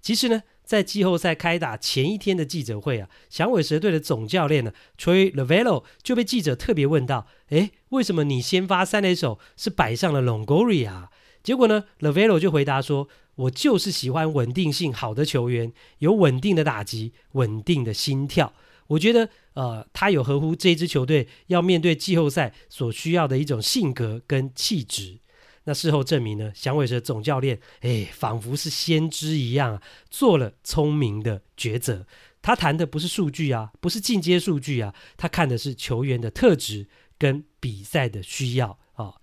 B: 其实呢。在季后赛开打前一天的记者会啊，响尾蛇队的总教练呢，Torey Lovullo 就被记者特别问到：“诶，为什么你先发三垒手是摆上了 Longoria？” 结果呢，Lovullo 就回答说：“我就是喜欢稳定性好的球员，有稳定的打击，稳定的心跳。我觉得，呃，他有合乎这支球队要面对季后赛所需要的一种性格跟气质。”那事后证明呢，响尾蛇总教练，哎，仿佛是先知一样，做了聪明的抉择。他谈的不是数据啊，不是进阶数据啊，他看的是球员的特质跟比赛的需要啊。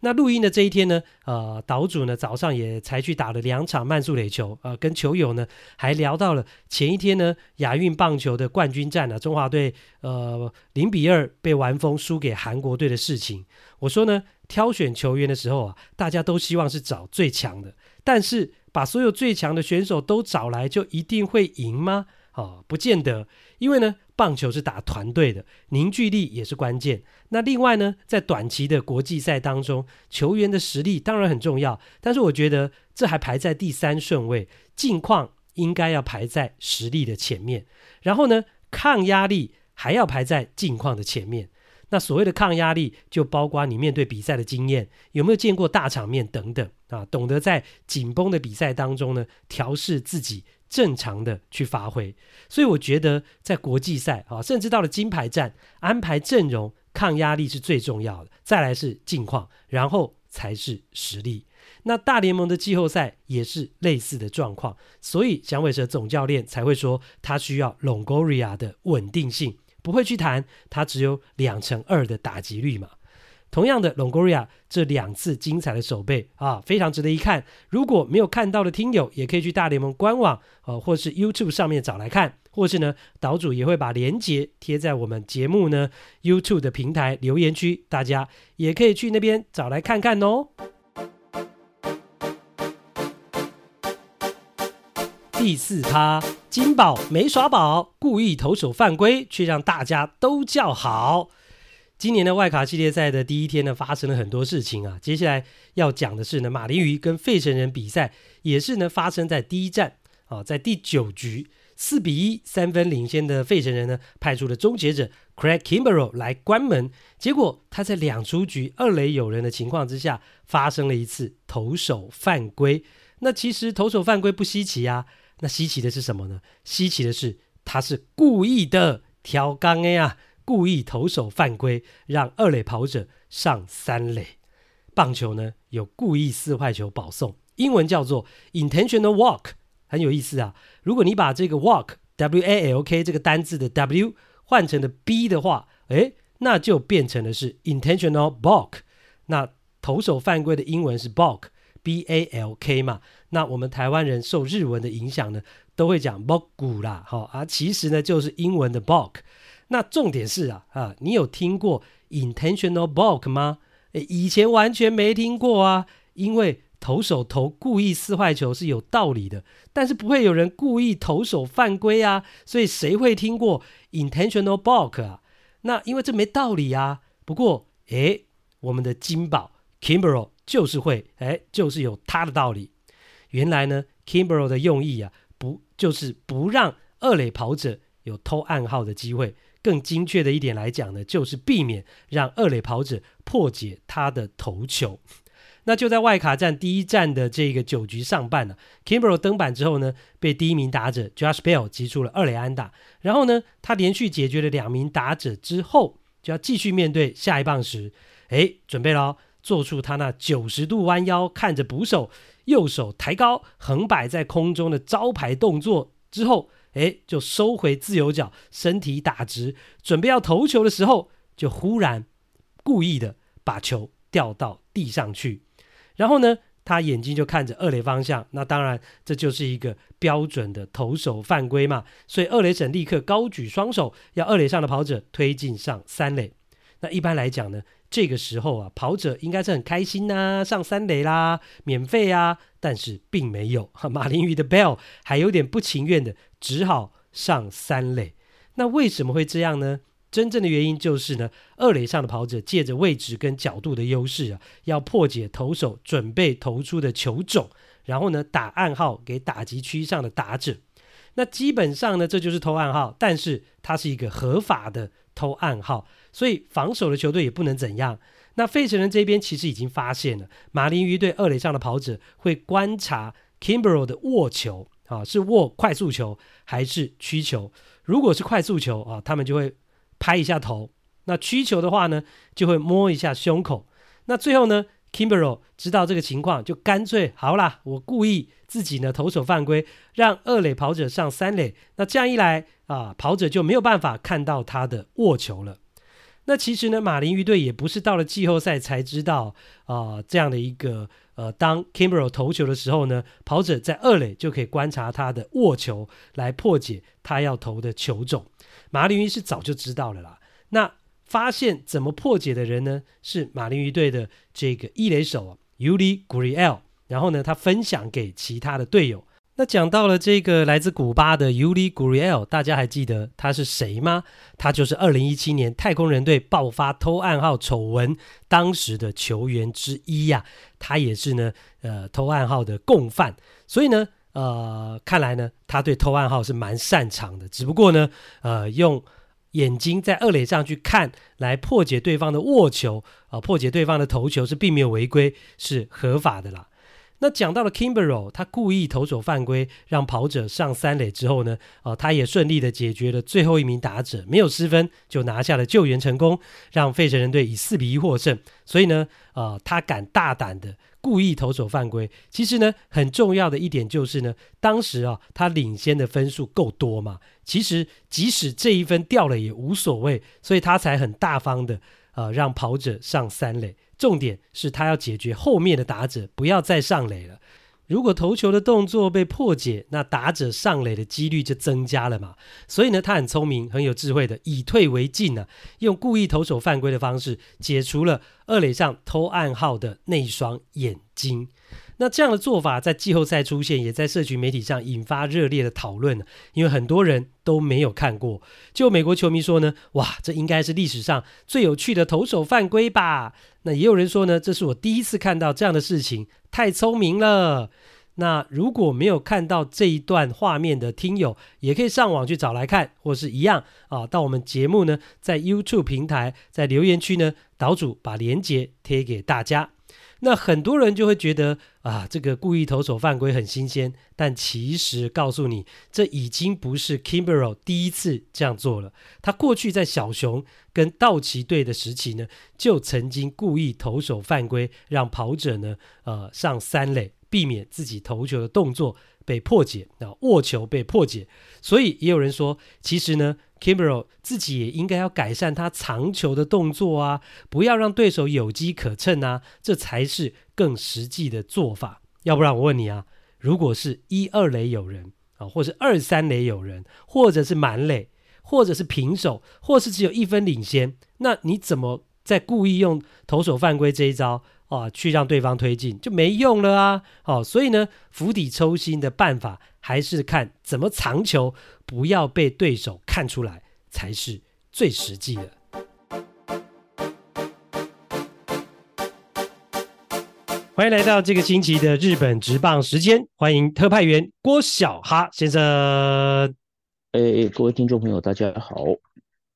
B: 那录音的这一天呢，呃，岛主呢早上也才去打了两场慢速垒球，呃，跟球友呢还聊到了前一天呢亚运棒球的冠军战呢，中华队呃零比二被完封输给韩国队的事情。我说呢，挑选球员的时候啊，大家都希望是找最强的，但是把所有最强的选手都找来，就一定会赢吗？哦，不见得，因为呢，棒球是打团队的，凝聚力也是关键。那另外呢，在短期的国际赛当中，球员的实力当然很重要，但是我觉得这还排在第三顺位，近况应该要排在实力的前面。然后呢，抗压力还要排在近况的前面。那所谓的抗压力，就包括你面对比赛的经验，有没有见过大场面等等啊，懂得在紧绷的比赛当中呢，调试自己。正常的去发挥，所以我觉得在国际赛啊，甚至到了金牌战，安排阵容、抗压力是最重要的，再来是近况，然后才是实力。那大联盟的季后赛也是类似的状况，所以响尾蛇总教练才会说他需要 Longoria 的稳定性，不会去谈他只有两成二的打击率嘛。同样的，Longoria 这两次精彩的守备啊，非常值得一看。如果没有看到的听友，也可以去大联盟官网呃，或是 YouTube 上面找来看，或是呢，岛主也会把连接贴在我们节目呢 YouTube 的平台留言区，大家也可以去那边找来看看哦。第四趴，金宝没耍宝，故意投手犯规，却让大家都叫好。今年的外卡系列赛的第一天呢，发生了很多事情啊。接下来要讲的是呢，马林鱼跟费城人比赛，也是呢发生在第一站啊，在第九局四比一三分领先的费城人呢，派出了终结者 Craig Kimbrel 来关门，结果他在两出局二垒有人的情况之下，发生了一次投手犯规。那其实投手犯规不稀奇啊，那稀奇的是什么呢？稀奇的是他是故意的挑钢 A 啊。故意投手犯规，让二垒跑者上三垒。棒球呢有故意四坏球保送，英文叫做 intentional walk，很有意思啊。如果你把这个 walk W A L K 这个单字的 W 换成了 B 的话，诶，那就变成的是 intentional balk。那投手犯规的英文是 balk B A L K 嘛？那我们台湾人受日文的影响呢，都会讲 boku 啦，好啊，其实呢就是英文的 balk。那重点是啊啊，你有听过 intentional balk 吗？诶，以前完全没听过啊，因为投手投故意四坏球是有道理的，但是不会有人故意投手犯规啊，所以谁会听过 intentional balk 啊？那因为这没道理啊。不过诶，我们的金宝 Kimbrel 就是会，诶，就是有他的道理。原来呢，Kimbrel 的用意啊，不就是不让二垒跑者有偷暗号的机会。更精确的一点来讲呢，就是避免让二垒跑者破解他的投球。那就在外卡战第一站的这个九局上半呢、啊、Kimbrel 登板之后呢，被第一名打者 Josh Bell 击出了二垒安打。然后呢，他连续解决了两名打者之后，就要继续面对下一棒时，哎，准备了，做出他那九十度弯腰看着捕手，右手抬高横摆在空中的招牌动作之后。哎，就收回自由脚，身体打直，准备要投球的时候，就忽然故意的把球掉到地上去。然后呢，他眼睛就看着二垒方向。那当然，这就是一个标准的投手犯规嘛。所以二垒审立刻高举双手，要二垒上的跑者推进上三垒。那一般来讲呢，这个时候啊，跑者应该是很开心呐、啊，上三垒啦，免费啊。但是并没有，马林鱼的 Bell 还有点不情愿的，只好上三垒。那为什么会这样呢？真正的原因就是呢，二垒上的跑者借着位置跟角度的优势啊，要破解投手准备投出的球种，然后呢，打暗号给打击区上的打者。那基本上呢，这就是偷暗号，但是它是一个合法的偷暗号。所以防守的球队也不能怎样。那费城人这边其实已经发现了，马林鱼队二垒上的跑者会观察 Kimbrel 的握球啊，是握快速球还是曲球？如果是快速球啊，他们就会拍一下头；那曲球的话呢，就会摸一下胸口。那最后呢，Kimbrel 知道这个情况，就干脆好啦，我故意自己呢投手犯规，让二垒跑者上三垒。那这样一来啊，跑者就没有办法看到他的握球了。那其实呢，马林鱼队也不是到了季后赛才知道啊、呃，这样的一个呃，当 k i m b r o 投球的时候呢，跑者在二垒就可以观察他的握球，来破解他要投的球种。马林鱼是早就知道了啦。那发现怎么破解的人呢？是马林鱼队的这个一垒手 Yuli Gurriel，然后呢，他分享给其他的队友。那讲到了这个来自古巴的 Yuli Guriel，大家还记得他是谁吗？他就是二零一七年太空人队爆发偷暗号丑闻当时的球员之一呀、他也是呢，呃，偷暗号的共犯。所以呢，呃，看来呢，他对偷暗号是蛮擅长的。只不过呢，呃，用眼睛在二垒上去看，来破解对方的握球啊、呃，破解对方的投球是并没有违规，是合法的啦。那讲到了 k i m b e r o 他故意投手犯规，让跑者上三垒之后呢，呃，他也顺利的解决了最后一名打者，没有失分就拿下了救援成功，让费城人队以四比一获胜。所以呢，呃，他敢大胆的故意投手犯规。其实呢，很重要的一点就是呢，当时啊，他领先的分数够多嘛。其实即使这一分掉了也无所谓，所以他才很大方的呃让跑者上三垒。重点是他要解决后面的打者不要再上垒了。如果投球的动作被破解，那打者上垒的几率就增加了嘛。所以呢，他很聪明、很有智慧的以退为进呢、用故意投手犯规的方式解除了二垒上偷暗号的那一双眼睛。那这样的做法在季后赛出现，也在社群媒体上引发热烈的讨论。因为很多人都没有看过。就美国球迷说呢，哇，这应该是历史上最有趣的投手犯规吧？那也有人说呢，这是我第一次看到这样的事情，太聪明了。那如果没有看到这一段画面的听友，也可以上网去找来看，或是一样啊，到我们节目呢，在 YouTube 平台，在留言区呢，岛主把链接贴给大家。那很多人就会觉得啊，这个故意投手犯规很新鲜，但其实告诉你，这已经不是 Kimbrel 第一次这样做了。他过去在小熊跟道奇队的时期呢，就曾经故意投手犯规，让跑者呢，呃，上三垒，避免自己投球的动作被破解，啊，握球被破解。所以也有人说，其实呢。Kimbrel 自己也应该要改善他藏球的动作啊，不要让对手有机可乘啊，这才是更实际的做法。要不然我问你啊，如果是一二垒有人啊，或是二三垒有人，或者是满垒，或者是平手，或是只有一分领先，那你怎么再故意用投手犯规这一招啊，去让对方推进就没用了啊？哦，所以呢，釜底抽薪的办法还是看怎么藏球。不要被对手看出来，才是最实际的。欢迎来到这个星期的日本直棒时间，欢迎特派员郭小哈先生。
C: 哎，各位听众朋友，大家好。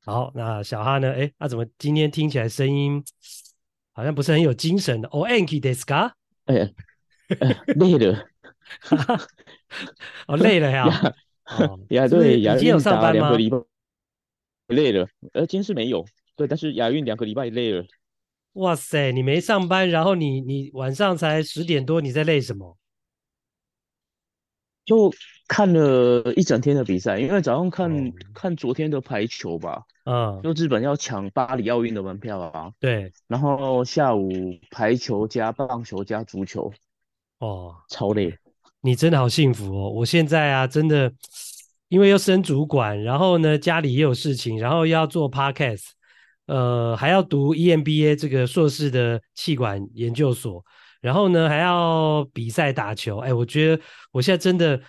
B: 好，那小哈呢？哎，那、啊、怎么今天听起来声音好像不是很有精神的？哦，Anki Deska？
C: 哎呀，累了。
B: 哦，累了呀。
C: 哦，亚对亚运打两个礼拜累了，呃，今天是没有，对，但是亚运两个礼拜累了。
B: 哇塞，你没上班，然后你你晚上才十点多，你在累什么？
C: 就看了一整天的比赛，因为早上看、嗯、看昨天的排球吧，嗯，就日本要抢巴黎奥运的门票啊，对，然后下午排球加棒球加足球，哦，超累。
B: 你真的好幸福哦！我现在啊，真的因为要升主管，然后呢，家里也有事情，然后要做 podcast，呃，还要读 EMBA 这个硕士的气管研究所，然后呢，还要比赛打球。哎，我觉得我现在真的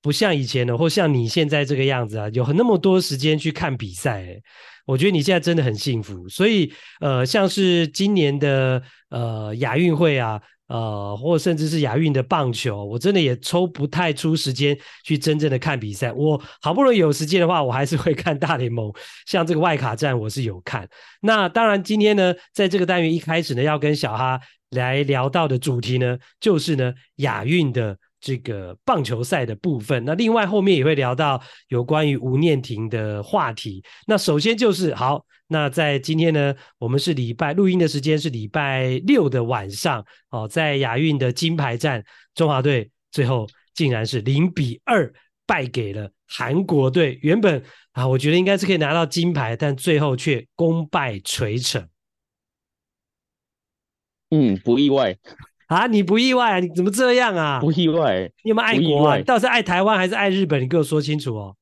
B: 不像以前的，或像你现在这个样子啊，有那么多时间去看比赛。我觉得你现在真的很幸福。所以，呃，像是今年的呃亚运会啊。呃，或甚至是亚运的棒球，我真的也抽不太出时间去真正的看比赛。我好不容易有时间的话，我还是会看大联盟，像这个外卡战，我是有看。那当然，今天呢，在这个单元一开始呢，要跟小哈来聊到的主题呢，就是呢亚运的。这个棒球赛的部分，那另外后面也会聊到有关于吴念庭的话题。那首先就是好，那在今天呢，我们是礼拜录音的时间是礼拜六的晚上哦，在亚运的金牌战，中华队最后竟然是零比二败给了韩国队。原本啊，我觉得应该是可以拿到金牌，但最后却功败垂成。
C: 嗯，不意外。
B: 啊！你不意外啊？你怎么这样啊？
C: 不意外。
B: 你有没有爱国啊？到底是爱台湾还是爱日本？你给我说清楚哦。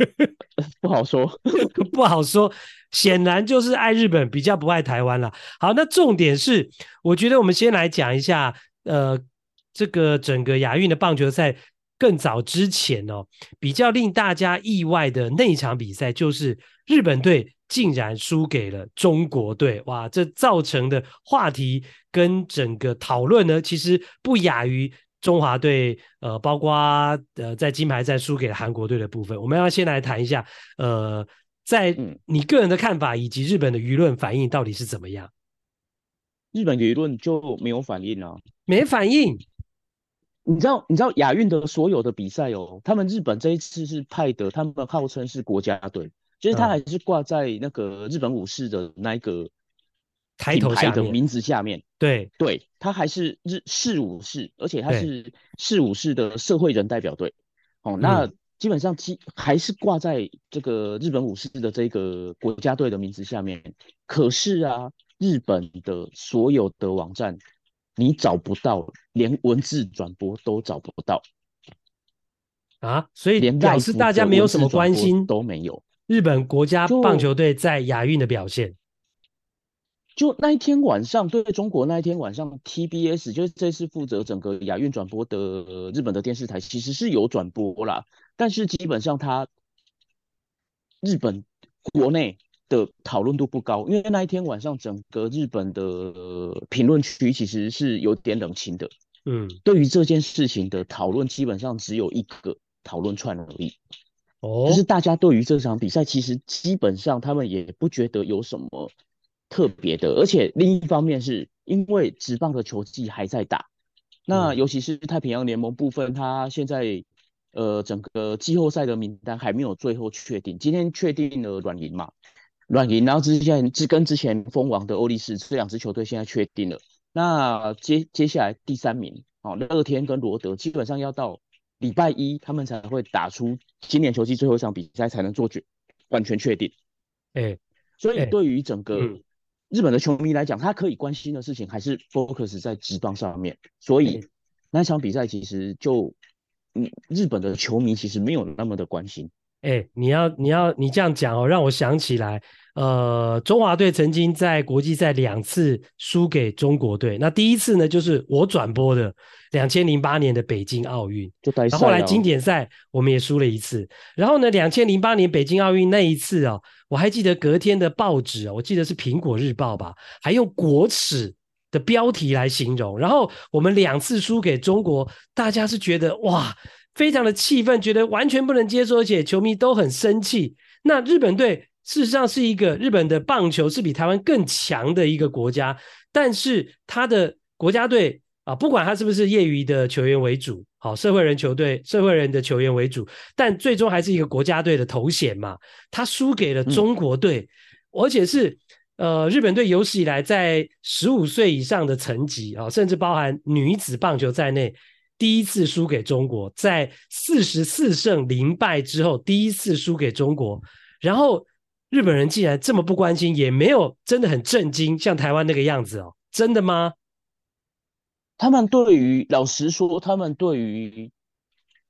C: 不好说，
B: 不好说。显然就是爱日本，比较不爱台湾了。好，那重点是，我觉得我们先来讲一下，呃，这个整个亚运的棒球赛更早之前哦，比较令大家意外的那一场比赛，就是日本队。竟然输给了中国队，哇！这造成的话题跟整个讨论呢，其实不亚于中华队，呃，包括呃在金牌赛输给韩国队的部分。我们要先来谈一下，呃，在你个人的看法以及日本的舆论反应到底是怎么样？
C: 日本舆论就没有反应啊，
B: 没反应。
C: 你知道，你知道亚运的所有的比赛哦，他们日本这一次是派的，他们号称是国家队。就是他还是挂在那个日本武士的那一个抬头下的名字下面，
B: 对
C: 对，他还是日世武士，而且他是世武士的社会人代表队。哦，那基本上基还是挂在这个日本武士的这个国家队的名字下面。可是啊，日本的所有的网站你找不到，连文字转播都找不到
B: 啊，所以表示大家没有什么关心
C: 都没有。
B: 日本国家棒球队在亚运的表现，
C: 就那一天晚上对中国那一天晚上，TBS 就是这次负责整个亚运转播的日本的电视台，其实是有转播啦，但是基本上他日本国内的讨论度不高，因为那一天晚上整个日本的评论区其实是有点冷清的，嗯，对于这件事情的讨论基本上只有一个讨论串而已。哦，就是大家对于这场比赛，其实基本上他们也不觉得有什么特别的，而且另一方面是因为职棒的球季还在打，那尤其是太平洋联盟部分，他现在呃整个季后赛的名单还没有最后确定，今天确定了软银嘛，软银，然后之前是跟之前封王的欧力士这两支球队现在确定了，那接接下来第三名哦，乐天跟罗德基本上要到。礼拜一他们才会打出今年球季最后一场比赛，才能做决完全确定。哎、欸，所以对于整个日本的球迷来讲，他可以关心的事情还是 focus 在职棒上面。所以那场比赛其实就嗯，日本的球迷其实没有那么的关心。
B: 哎、欸，你要你要你这样讲哦，让我想起来，呃，中华队曾经在国际赛两次输给中国队。那第一次呢，就是我转播的。两千零八年的北京奥运，然后后来经典赛我们也输了一次。然后呢，两千零八年北京奥运那一次啊，我还记得隔天的报纸啊，我记得是《苹果日报》吧，还用“国耻”的标题来形容。然后我们两次输给中国，大家是觉得哇，非常的气愤，觉得完全不能接受，而且球迷都很生气。那日本队事实上是一个日本的棒球是比台湾更强的一个国家，但是他的国家队。啊，不管他是不是业余的球员为主，好，社会人球队、社会人的球员为主，但最终还是一个国家队的头衔嘛。他输给了中国队，嗯、而且是呃日本队有史以来在十五岁以上的层级啊，甚至包含女子棒球在内，第一次输给中国，在四十四胜零败之后，第一次输给中国。然后日本人竟然这么不关心，也没有真的很震惊，像台湾那个样子哦，真的吗？
C: 他们对于老实说，他们对于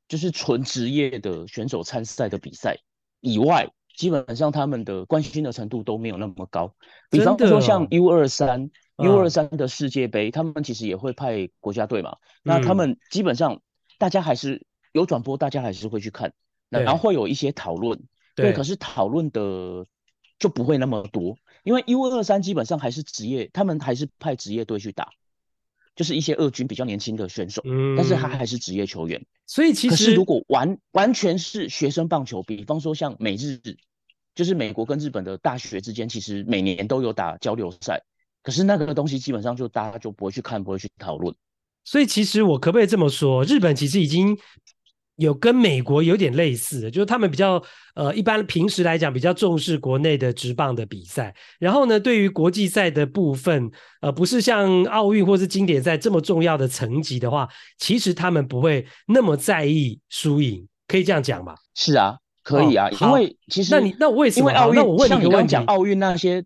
C: 就是纯职业的选手参赛的比赛以外，基本上他们的关心的程度都没有那么高。比方说像 U 二三、U 二三的世界杯，他们其实也会派国家队嘛。那他们基本上大家还是有转播，大家还是会去看，然后会有一些讨论。对，可是讨论的就不会那么多，因为 U 二三基本上还是职业，他们还是派职业队去打。就是一些二军比较年轻的选手，嗯，但是他还是职业球员，
B: 所以其
C: 实，如果完完全是学生棒球，比方说像美日，就是美国跟日本的大学之间，其实每年都有打交流赛，可是那个东西基本上就大家就不会去看，不会去讨论。
B: 所以其实我可不可以这么说，日本其实已经。有跟美国有点类似的，就是他们比较呃，一般平时来讲比较重视国内的职棒的比赛，然后呢，对于国际赛的部分，呃，不是像奥运或是经典赛这么重要的层级的话，其实他们不会那么在意输赢，可以这样讲吧？
C: 是啊，可以啊，哦、因为其实
B: 那你那我为什么？因为奥运，那我问你一个问题，
C: 讲奥运那些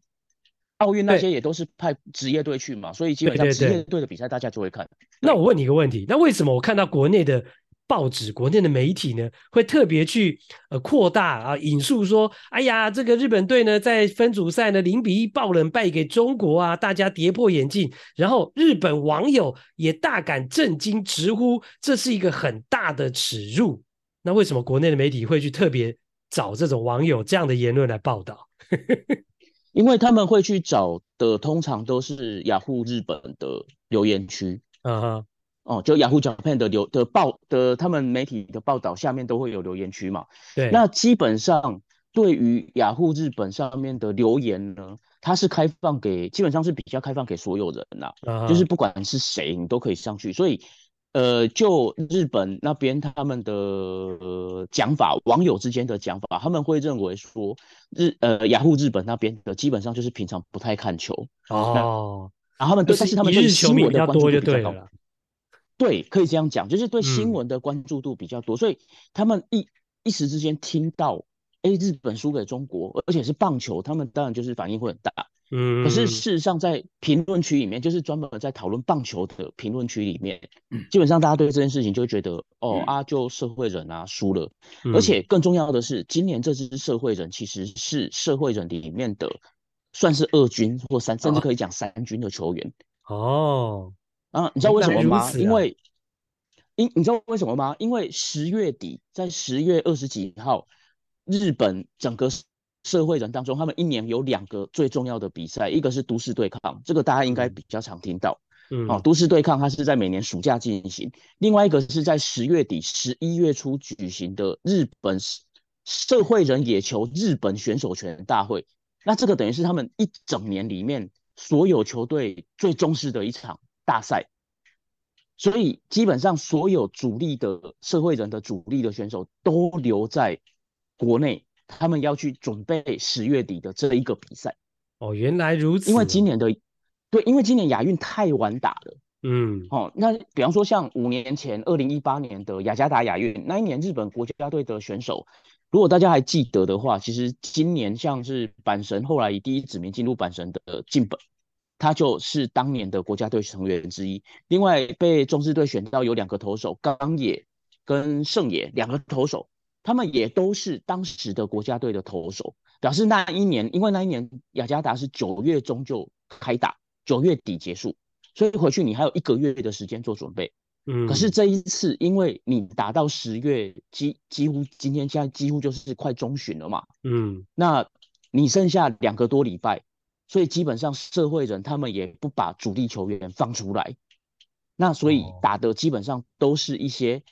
C: 奥运那些也都是派职业队去嘛，所以基本上职业队的比赛大家就会看。
B: 那我问你一个问题，那为什么我看到国内的？报纸国内的媒体呢，会特别去呃扩大啊引述说，哎呀，这个日本队呢在分组赛呢零比一爆冷败给中国啊，大家跌破眼镜。然后日本网友也大感震惊，直呼这是一个很大的耻辱。那为什么国内的媒体会去特别找这种网友这样的言论来报道？
C: 因为他们会去找的，通常都是雅虎日本的留言区。嗯哼。哦，就 Yahoo Japan 的留的报的他们媒体的报道下面都会有留言区嘛。对，那基本上对于雅虎日本上面的留言呢，它是开放给基本上是比较开放给所有人呐，uh -huh. 就是不管是谁你都可以上去，所以呃，就日本那边他们的呃讲法，网友之间的讲法，他们会认为说日呃雅虎日本那边的基本上就是平常不太看球
B: 哦，
C: 然后他们对，但是他们对新闻的关注度比较高。对，可以这样讲，就是对新闻的关注度比较多，嗯、所以他们一一时之间听到，哎，日本输给中国，而且是棒球，他们当然就是反应会很大。嗯，可是事实上在评论区里面，就是专门在讨论棒球的评论区里面，嗯、基本上大家对这件事情就会觉得，哦、嗯、啊，就社会人啊输了，嗯、而且更重要的是，今年这支社会人其实是社会人里面的算是二军或三，甚至可以讲三军的球员。
B: 哦。
C: 啊，你知道为什么吗？啊、因为，因你知道为什么吗？因为十月底，在十月二十几号，日本整个社会人当中，他们一年有两个最重要的比赛，一个是都市对抗，这个大家应该比较常听到。嗯，哦，都市对抗它是在每年暑假进行，另外一个是在十月底、十一月初举行的日本社会人野球日本选手权大会。那这个等于是他们一整年里面所有球队最重视的一场。大赛，所以基本上所有主力的社会人的主力的选手都留在国内，他们要去准备十月底的这一个比赛。
B: 哦，原来如此。
C: 因为今年的，对，因为今年亚运太晚打了。
B: 嗯，
C: 哦，那比方说像五年前二零一八年的雅加达亚运，那一年日本国家队的选手，如果大家还记得的话，其实今年像是阪神后来以第一指名进入阪神的进本。他就是当年的国家队成员之一。另外被中日队选到有两个投手，冈野跟胜野两个投手，他们也都是当时的国家队的投手。表示那一年，因为那一年雅加达是九月中就开打，九月底结束，所以回去你还有一个月的时间做准备。嗯，可是这一次，因为你打到十月，几几乎今天现在几乎就是快中旬了嘛。
B: 嗯，
C: 那你剩下两个多礼拜。所以基本上社会人他们也不把主力球员放出来，那所以打的基本上都是一些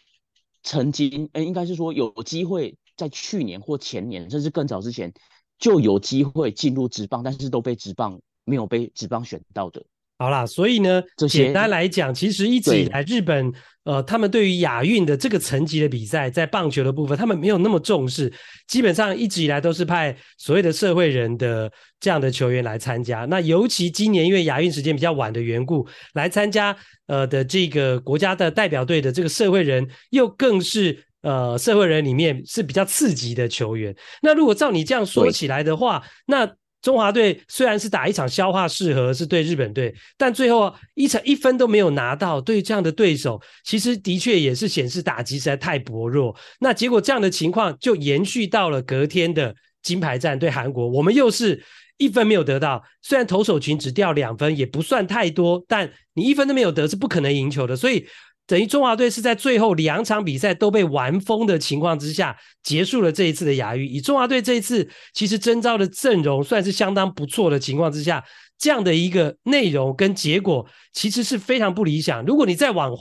C: 曾经，哎，应该是说有机会在去年或前年，甚至更早之前就有机会进入职棒，但是都被职棒没有被职棒选到的。
B: 好啦，所以呢，这简单来讲，其实一直以来日本，呃，他们对于亚运的这个层级的比赛，在棒球的部分，他们没有那么重视，基本上一直以来都是派所谓的社会人的这样的球员来参加。那尤其今年因为亚运时间比较晚的缘故，来参加呃的这个国家的代表队的这个社会人，又更是呃社会人里面是比较刺激的球员。那如果照你这样说起来的话，那中华队虽然是打一场消化试合，是对日本队，但最后一场一分都没有拿到。对这样的对手，其实的确也是显示打击实在太薄弱。那结果这样的情况就延续到了隔天的金牌战对韩国，我们又是一分没有得到。虽然投手群只掉两分，也不算太多，但你一分都没有得，是不可能赢球的。所以。等于中华队是在最后两场比赛都被玩疯的情况之下结束了这一次的亚运。以中华队这一次其实征召的阵容算是相当不错的情况之下，这样的一个内容跟结果其实是非常不理想。如果你再往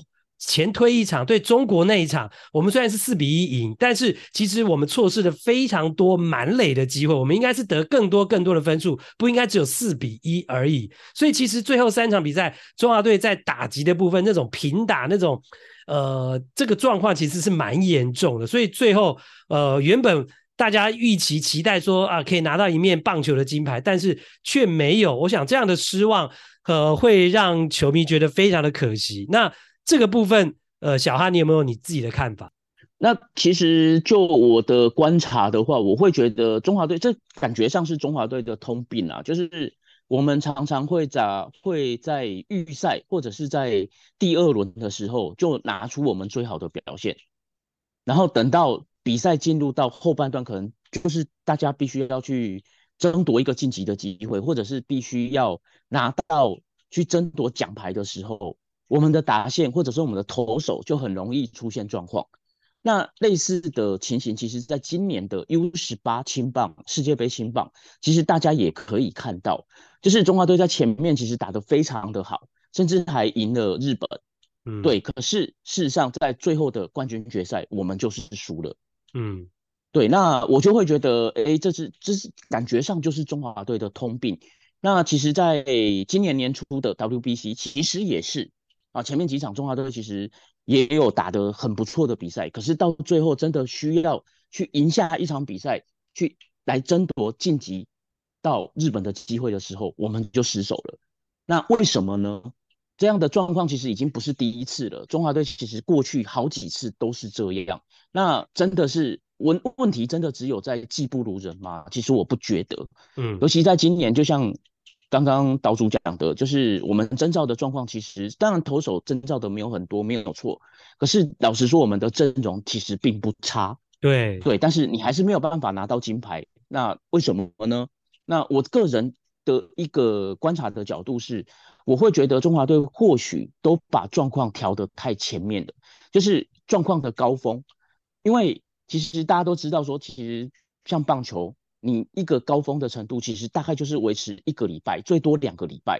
B: 前推一场，对中国那一场，我们虽然是四比一赢，但是其实我们错失了非常多满垒的机会，我们应该是得更多更多的分数，不应该只有四比一而已。所以其实最后三场比赛，中华队在打击的部分那种平打那种，呃，这个状况其实是蛮严重的。所以最后，呃，原本大家预期期待说啊，可以拿到一面棒球的金牌，但是却没有。我想这样的失望，呃，会让球迷觉得非常的可惜。那。这个部分，呃，小哈，你有没有你自己的看法？
C: 那其实就我的观察的话，我会觉得中华队这感觉上是中华队的通病啊，就是我们常常会在会在预赛或者是在第二轮的时候就拿出我们最好的表现，然后等到比赛进入到后半段，可能就是大家必须要去争夺一个晋级的机会，或者是必须要拿到去争夺奖牌的时候。我们的打线或者说我们的投手就很容易出现状况。那类似的情形，其实在今年的 U 十八青棒世界杯青棒，其实大家也可以看到，就是中华队在前面其实打得非常的好，甚至还赢了日本。嗯，对。可是事实上，在最后的冠军决赛，我们就是输了。
B: 嗯，
C: 对。那我就会觉得，哎，这是这是感觉上就是中华队的通病。那其实，在今年年初的 WBC，其实也是。啊，前面几场中华队其实也有打得很不错的比赛，可是到最后真的需要去赢下一场比赛，去来争夺晋级到日本的机会的时候，我们就失手了。那为什么呢？这样的状况其实已经不是第一次了。中华队其实过去好几次都是这样。那真的是问问题，真的只有在技不如人吗？其实我不觉得。嗯，尤其在今年，就像。刚刚岛主讲的，就是我们征召的状况，其实当然投手征召的没有很多，没有错。可是老实说，我们的阵容其实并不差。
B: 对
C: 对，但是你还是没有办法拿到金牌。那为什么呢？那我个人的一个观察的角度是，我会觉得中华队或许都把状况调得太前面了，就是状况的高峰。因为其实大家都知道说，其实像棒球。你一个高峰的程度，其实大概就是维持一个礼拜，最多两个礼拜，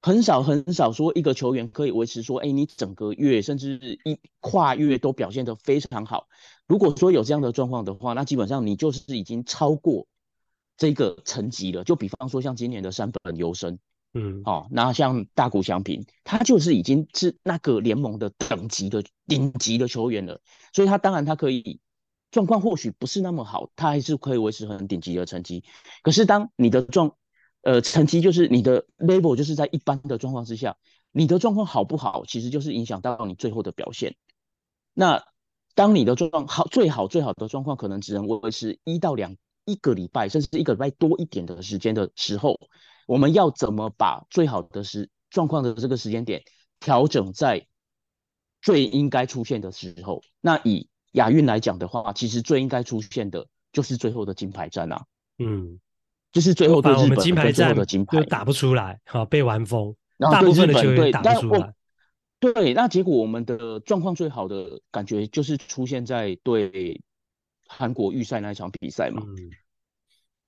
C: 很少很少说一个球员可以维持说，哎，你整个月甚至一跨月都表现得非常好。如果说有这样的状况的话，那基本上你就是已经超过这个层级了。就比方说像今年的山本优生，嗯，哦，那像大谷翔平，他就是已经是那个联盟的等级的顶级的球员了，所以他当然他可以。状况或许不是那么好，他还是可以维持很顶级的成绩。可是当你的状，呃，成绩就是你的 level 就是在一般的状况之下，你的状况好不好，其实就是影响到你最后的表现。那当你的状况好，最好最好的状况可能只能维持一到两一个礼拜，甚至一个礼拜多一点的时间的时候，我们要怎么把最好的时状况的这个时间点调整在最应该出现的时候？那以亚运来讲的话，其实最应该出现的就是最后的金牌战啊，嗯，就是最后对日本的最后的金牌
B: 就打不出来，好被完封，
C: 然后对日本对打不出来，对，那结果我们的状况最好的感觉就是出现在对韩国预赛那一场比赛嘛，嗯，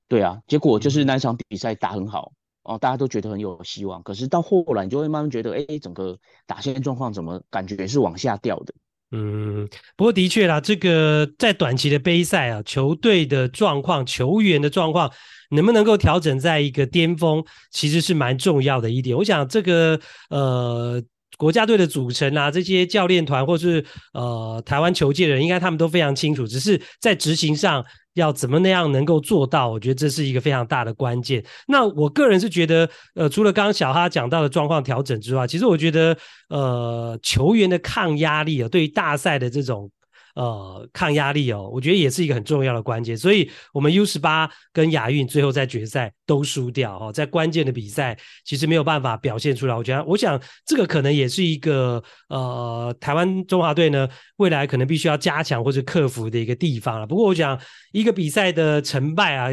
C: 对啊，结果就是那一场比赛打很好，哦，大家都觉得很有希望，可是到后来你就会慢慢觉得，哎，整个打线状况怎么感觉是往下掉的。
B: 嗯，不过的确啦，这个在短期的杯赛啊，球队的状况、球员的状况能不能够调整在一个巅峰，其实是蛮重要的一点。我想这个呃。国家队的组成啊，这些教练团或是呃台湾球界的人，应该他们都非常清楚。只是在执行上要怎么那样能够做到，我觉得这是一个非常大的关键。那我个人是觉得，呃，除了刚刚小哈讲到的状况调整之外，其实我觉得呃球员的抗压力啊，对于大赛的这种。呃，抗压力哦，我觉得也是一个很重要的关键。所以，我们 U 十八跟亚运最后在决赛都输掉哦，在关键的比赛其实没有办法表现出来。我觉得，我想这个可能也是一个呃，台湾中华队呢未来可能必须要加强或者克服的一个地方了。不过，我想一个比赛的成败啊，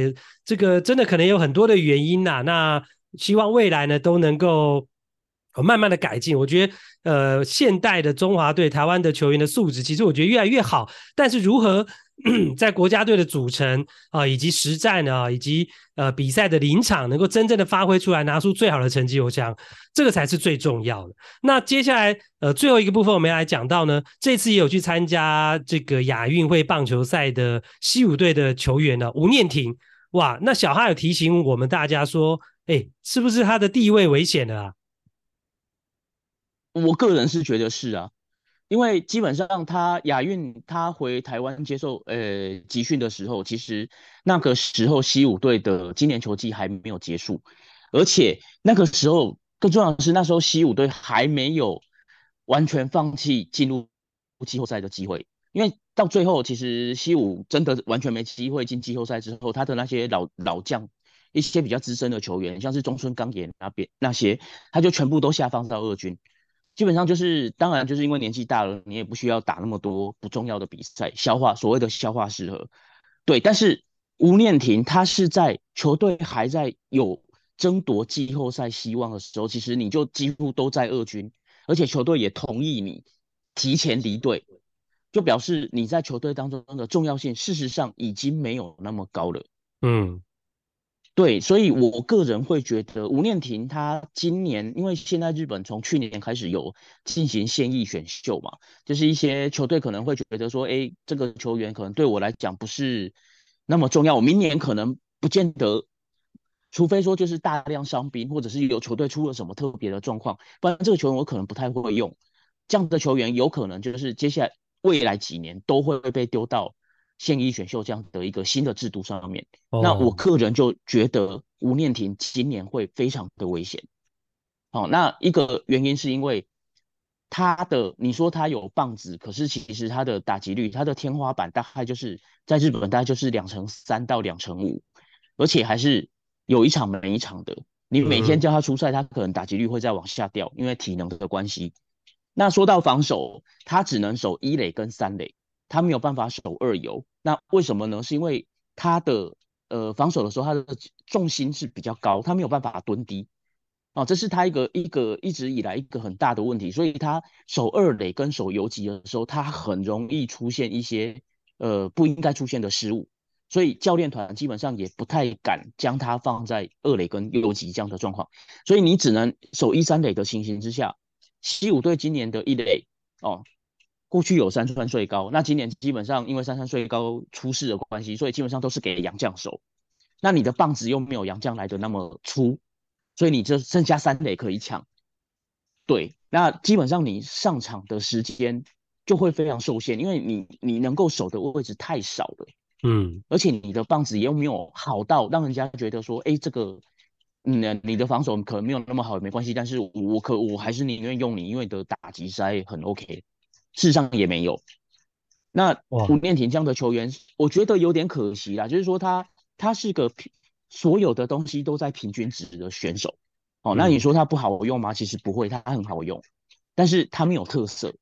B: 这个真的可能有很多的原因呐。那希望未来呢都能够。慢慢的改进，我觉得，呃，现代的中华队、台湾的球员的素质，其实我觉得越来越好。但是如何 在国家队的组成啊、以及实战啊，以及呃比赛的临场，能够真正的发挥出来，拿出最好的成绩，我想这个才是最重要的。那接下来，呃，最后一个部分我们要来讲到呢，这次也有去参加这个亚运会棒球赛的西武队的球员呢，吴念庭。哇，那小哈有提醒我们大家说，哎，是不是他的地位危险了啊？
C: 我个人是觉得是啊，因为基本上他亚运他回台湾接受呃集训的时候，其实那个时候西武队的今年球季还没有结束，而且那个时候更重要的是那时候西武队还没有完全放弃进入季后赛的机会，因为到最后其实西武真的完全没机会进季后赛之后，他的那些老老将一些比较资深的球员，像是中村刚也那边那些，他就全部都下放到二军。基本上就是，当然就是因为年纪大了，你也不需要打那么多不重要的比赛，消化所谓的消化适合。对，但是吴念庭他是在球队还在有争夺季后赛希望的时候，其实你就几乎都在二军，而且球队也同意你提前离队，就表示你在球队当中的重要性，事实上已经没有那么高了。嗯。对，所以我个人会觉得吴念庭他今年，因为现在日本从去年开始有进行现役选秀嘛，就是一些球队可能会觉得说，哎，这个球员可能对我来讲不是那么重要，我明年可能不见得，除非说就是大量伤兵，或者是有球队出了什么特别的状况，不然这个球员我可能不太会用。这样的球员有可能就是接下来未来几年都会被丢到现役选秀这样的一个新的制度上面。Oh. 那我个人就觉得吴念庭今年会非常的危险。好，那一个原因是因为他的，你说他有棒子，可是其实他的打击率，他的天花板大概就是在日本大概就是两成三到两成五，而且还是有一场没一场的。你每天叫他出赛，他可能打击率会再往下掉，因为体能的关系。那说到防守，他只能守一垒跟三垒，他没有办法守二游。那为什么呢？是因为他的呃防守的时候，他的重心是比较高，他没有办法蹲低。哦，这是他一个一个一直以来一个很大的问题，所以他守二垒跟守游击的时候，他很容易出现一些呃不应该出现的失误，所以教练团基本上也不太敢将他放在二垒跟游击这样的状况，所以你只能守一三垒的情形之下，西武队今年的一垒哦，过去有山川穗高，那今年基本上因为山川穗高出事的关系，所以基本上都是给杨将守，那你的棒子又没有杨将来的那么粗。所以你就剩下三垒可以抢，对，那基本上你上场的时间就会非常受限，因为你你能够守的位置太少了，嗯，而且你的棒子也又没有好到让人家觉得说，哎，这个，嗯，你的防守可能没有那么好也没关系，但是我可我还是宁愿用你，因为你的打击赛很 OK，事实上也没有。那吴念庭这样的球员，我觉得有点可惜啦，就是说他他是个平。所有的东西都在平均值的选手，哦，那你说他不好用吗？其实不会，他很好用，但是他没有特色，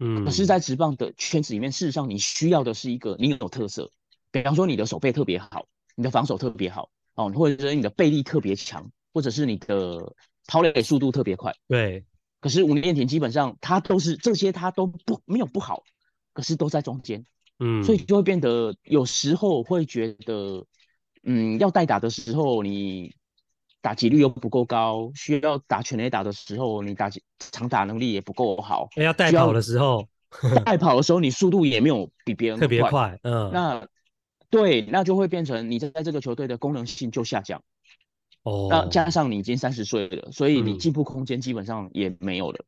C: 嗯，可是，在职棒的圈子里面，事实上你需要的是一个你有特色，比方说你的手背特别好，你的防守特别好，哦，或者是你的背力特别强，或者是你的抛垒速度特别快，
B: 对。
C: 可是吴念田基本上他都是这些，他都不没有不好，可是都在中间，嗯，所以就会变得有时候会觉得。嗯，要代打的时候，你打击率又不够高；需要打全垒打的时候，你打长打能力也不够好。
B: 要代跑的时候，
C: 代跑的时候，你速度也没有比别人
B: 特别快。嗯，
C: 那对，那就会变成你在这个球队的功能性就下降。哦，那加上你已经三十岁了，所以你进步空间基本上也没有了。嗯、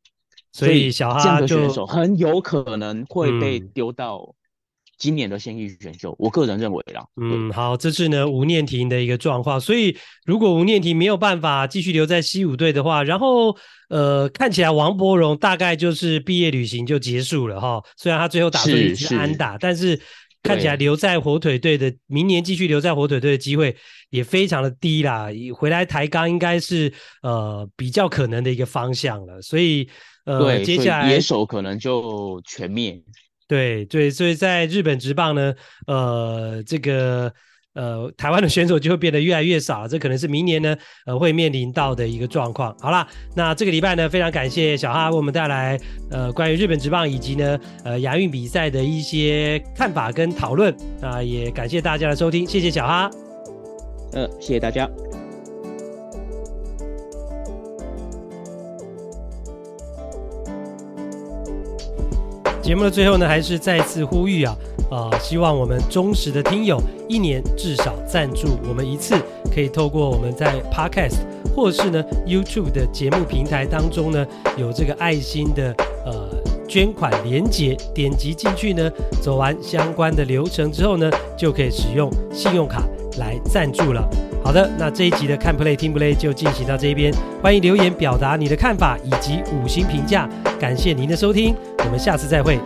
B: 所以小哈
C: 这样的选手很有可能会被丢到。今年的现役选秀，我个人认为啦。
B: 嗯，好，这是呢吴念婷的一个状况。所以如果吴念婷没有办法继续留在西武队的话，然后呃，看起来王柏荣大概就是毕业旅行就结束了哈。虽然他最后打出一支安打，是是，但是看起来留在火腿队的明年继续留在火腿队的机会也非常的低啦。回来抬杠应该是呃比较可能的一个方向了。所以呃，
C: 对，
B: 接下来
C: 野手可能就全灭。
B: 对对，所以在日本职棒呢，呃，这个呃，台湾的选手就会变得越来越少，这可能是明年呢，呃，会面临到的一个状况。好啦，那这个礼拜呢，非常感谢小哈为我们带来呃关于日本职棒以及呢呃亚运比赛的一些看法跟讨论啊，呃，也感谢大家的收听，谢谢小哈，
C: 呃，谢谢大家。
B: 节目的最后呢，还是再次呼吁啊，啊、呃，希望我们忠实的听友一年至少赞助我们一次，可以透过我们在 Podcast 或是呢 YouTube 的节目平台当中呢，有这个爱心的呃捐款连接，点击进去呢，走完相关的流程之后呢，就可以使用信用卡来赞助了。好的，那这一集的看 Play 听 Play 就进行到这边，欢迎留言表达你的看法以及五星评价，感谢您的收听。我们下次再会。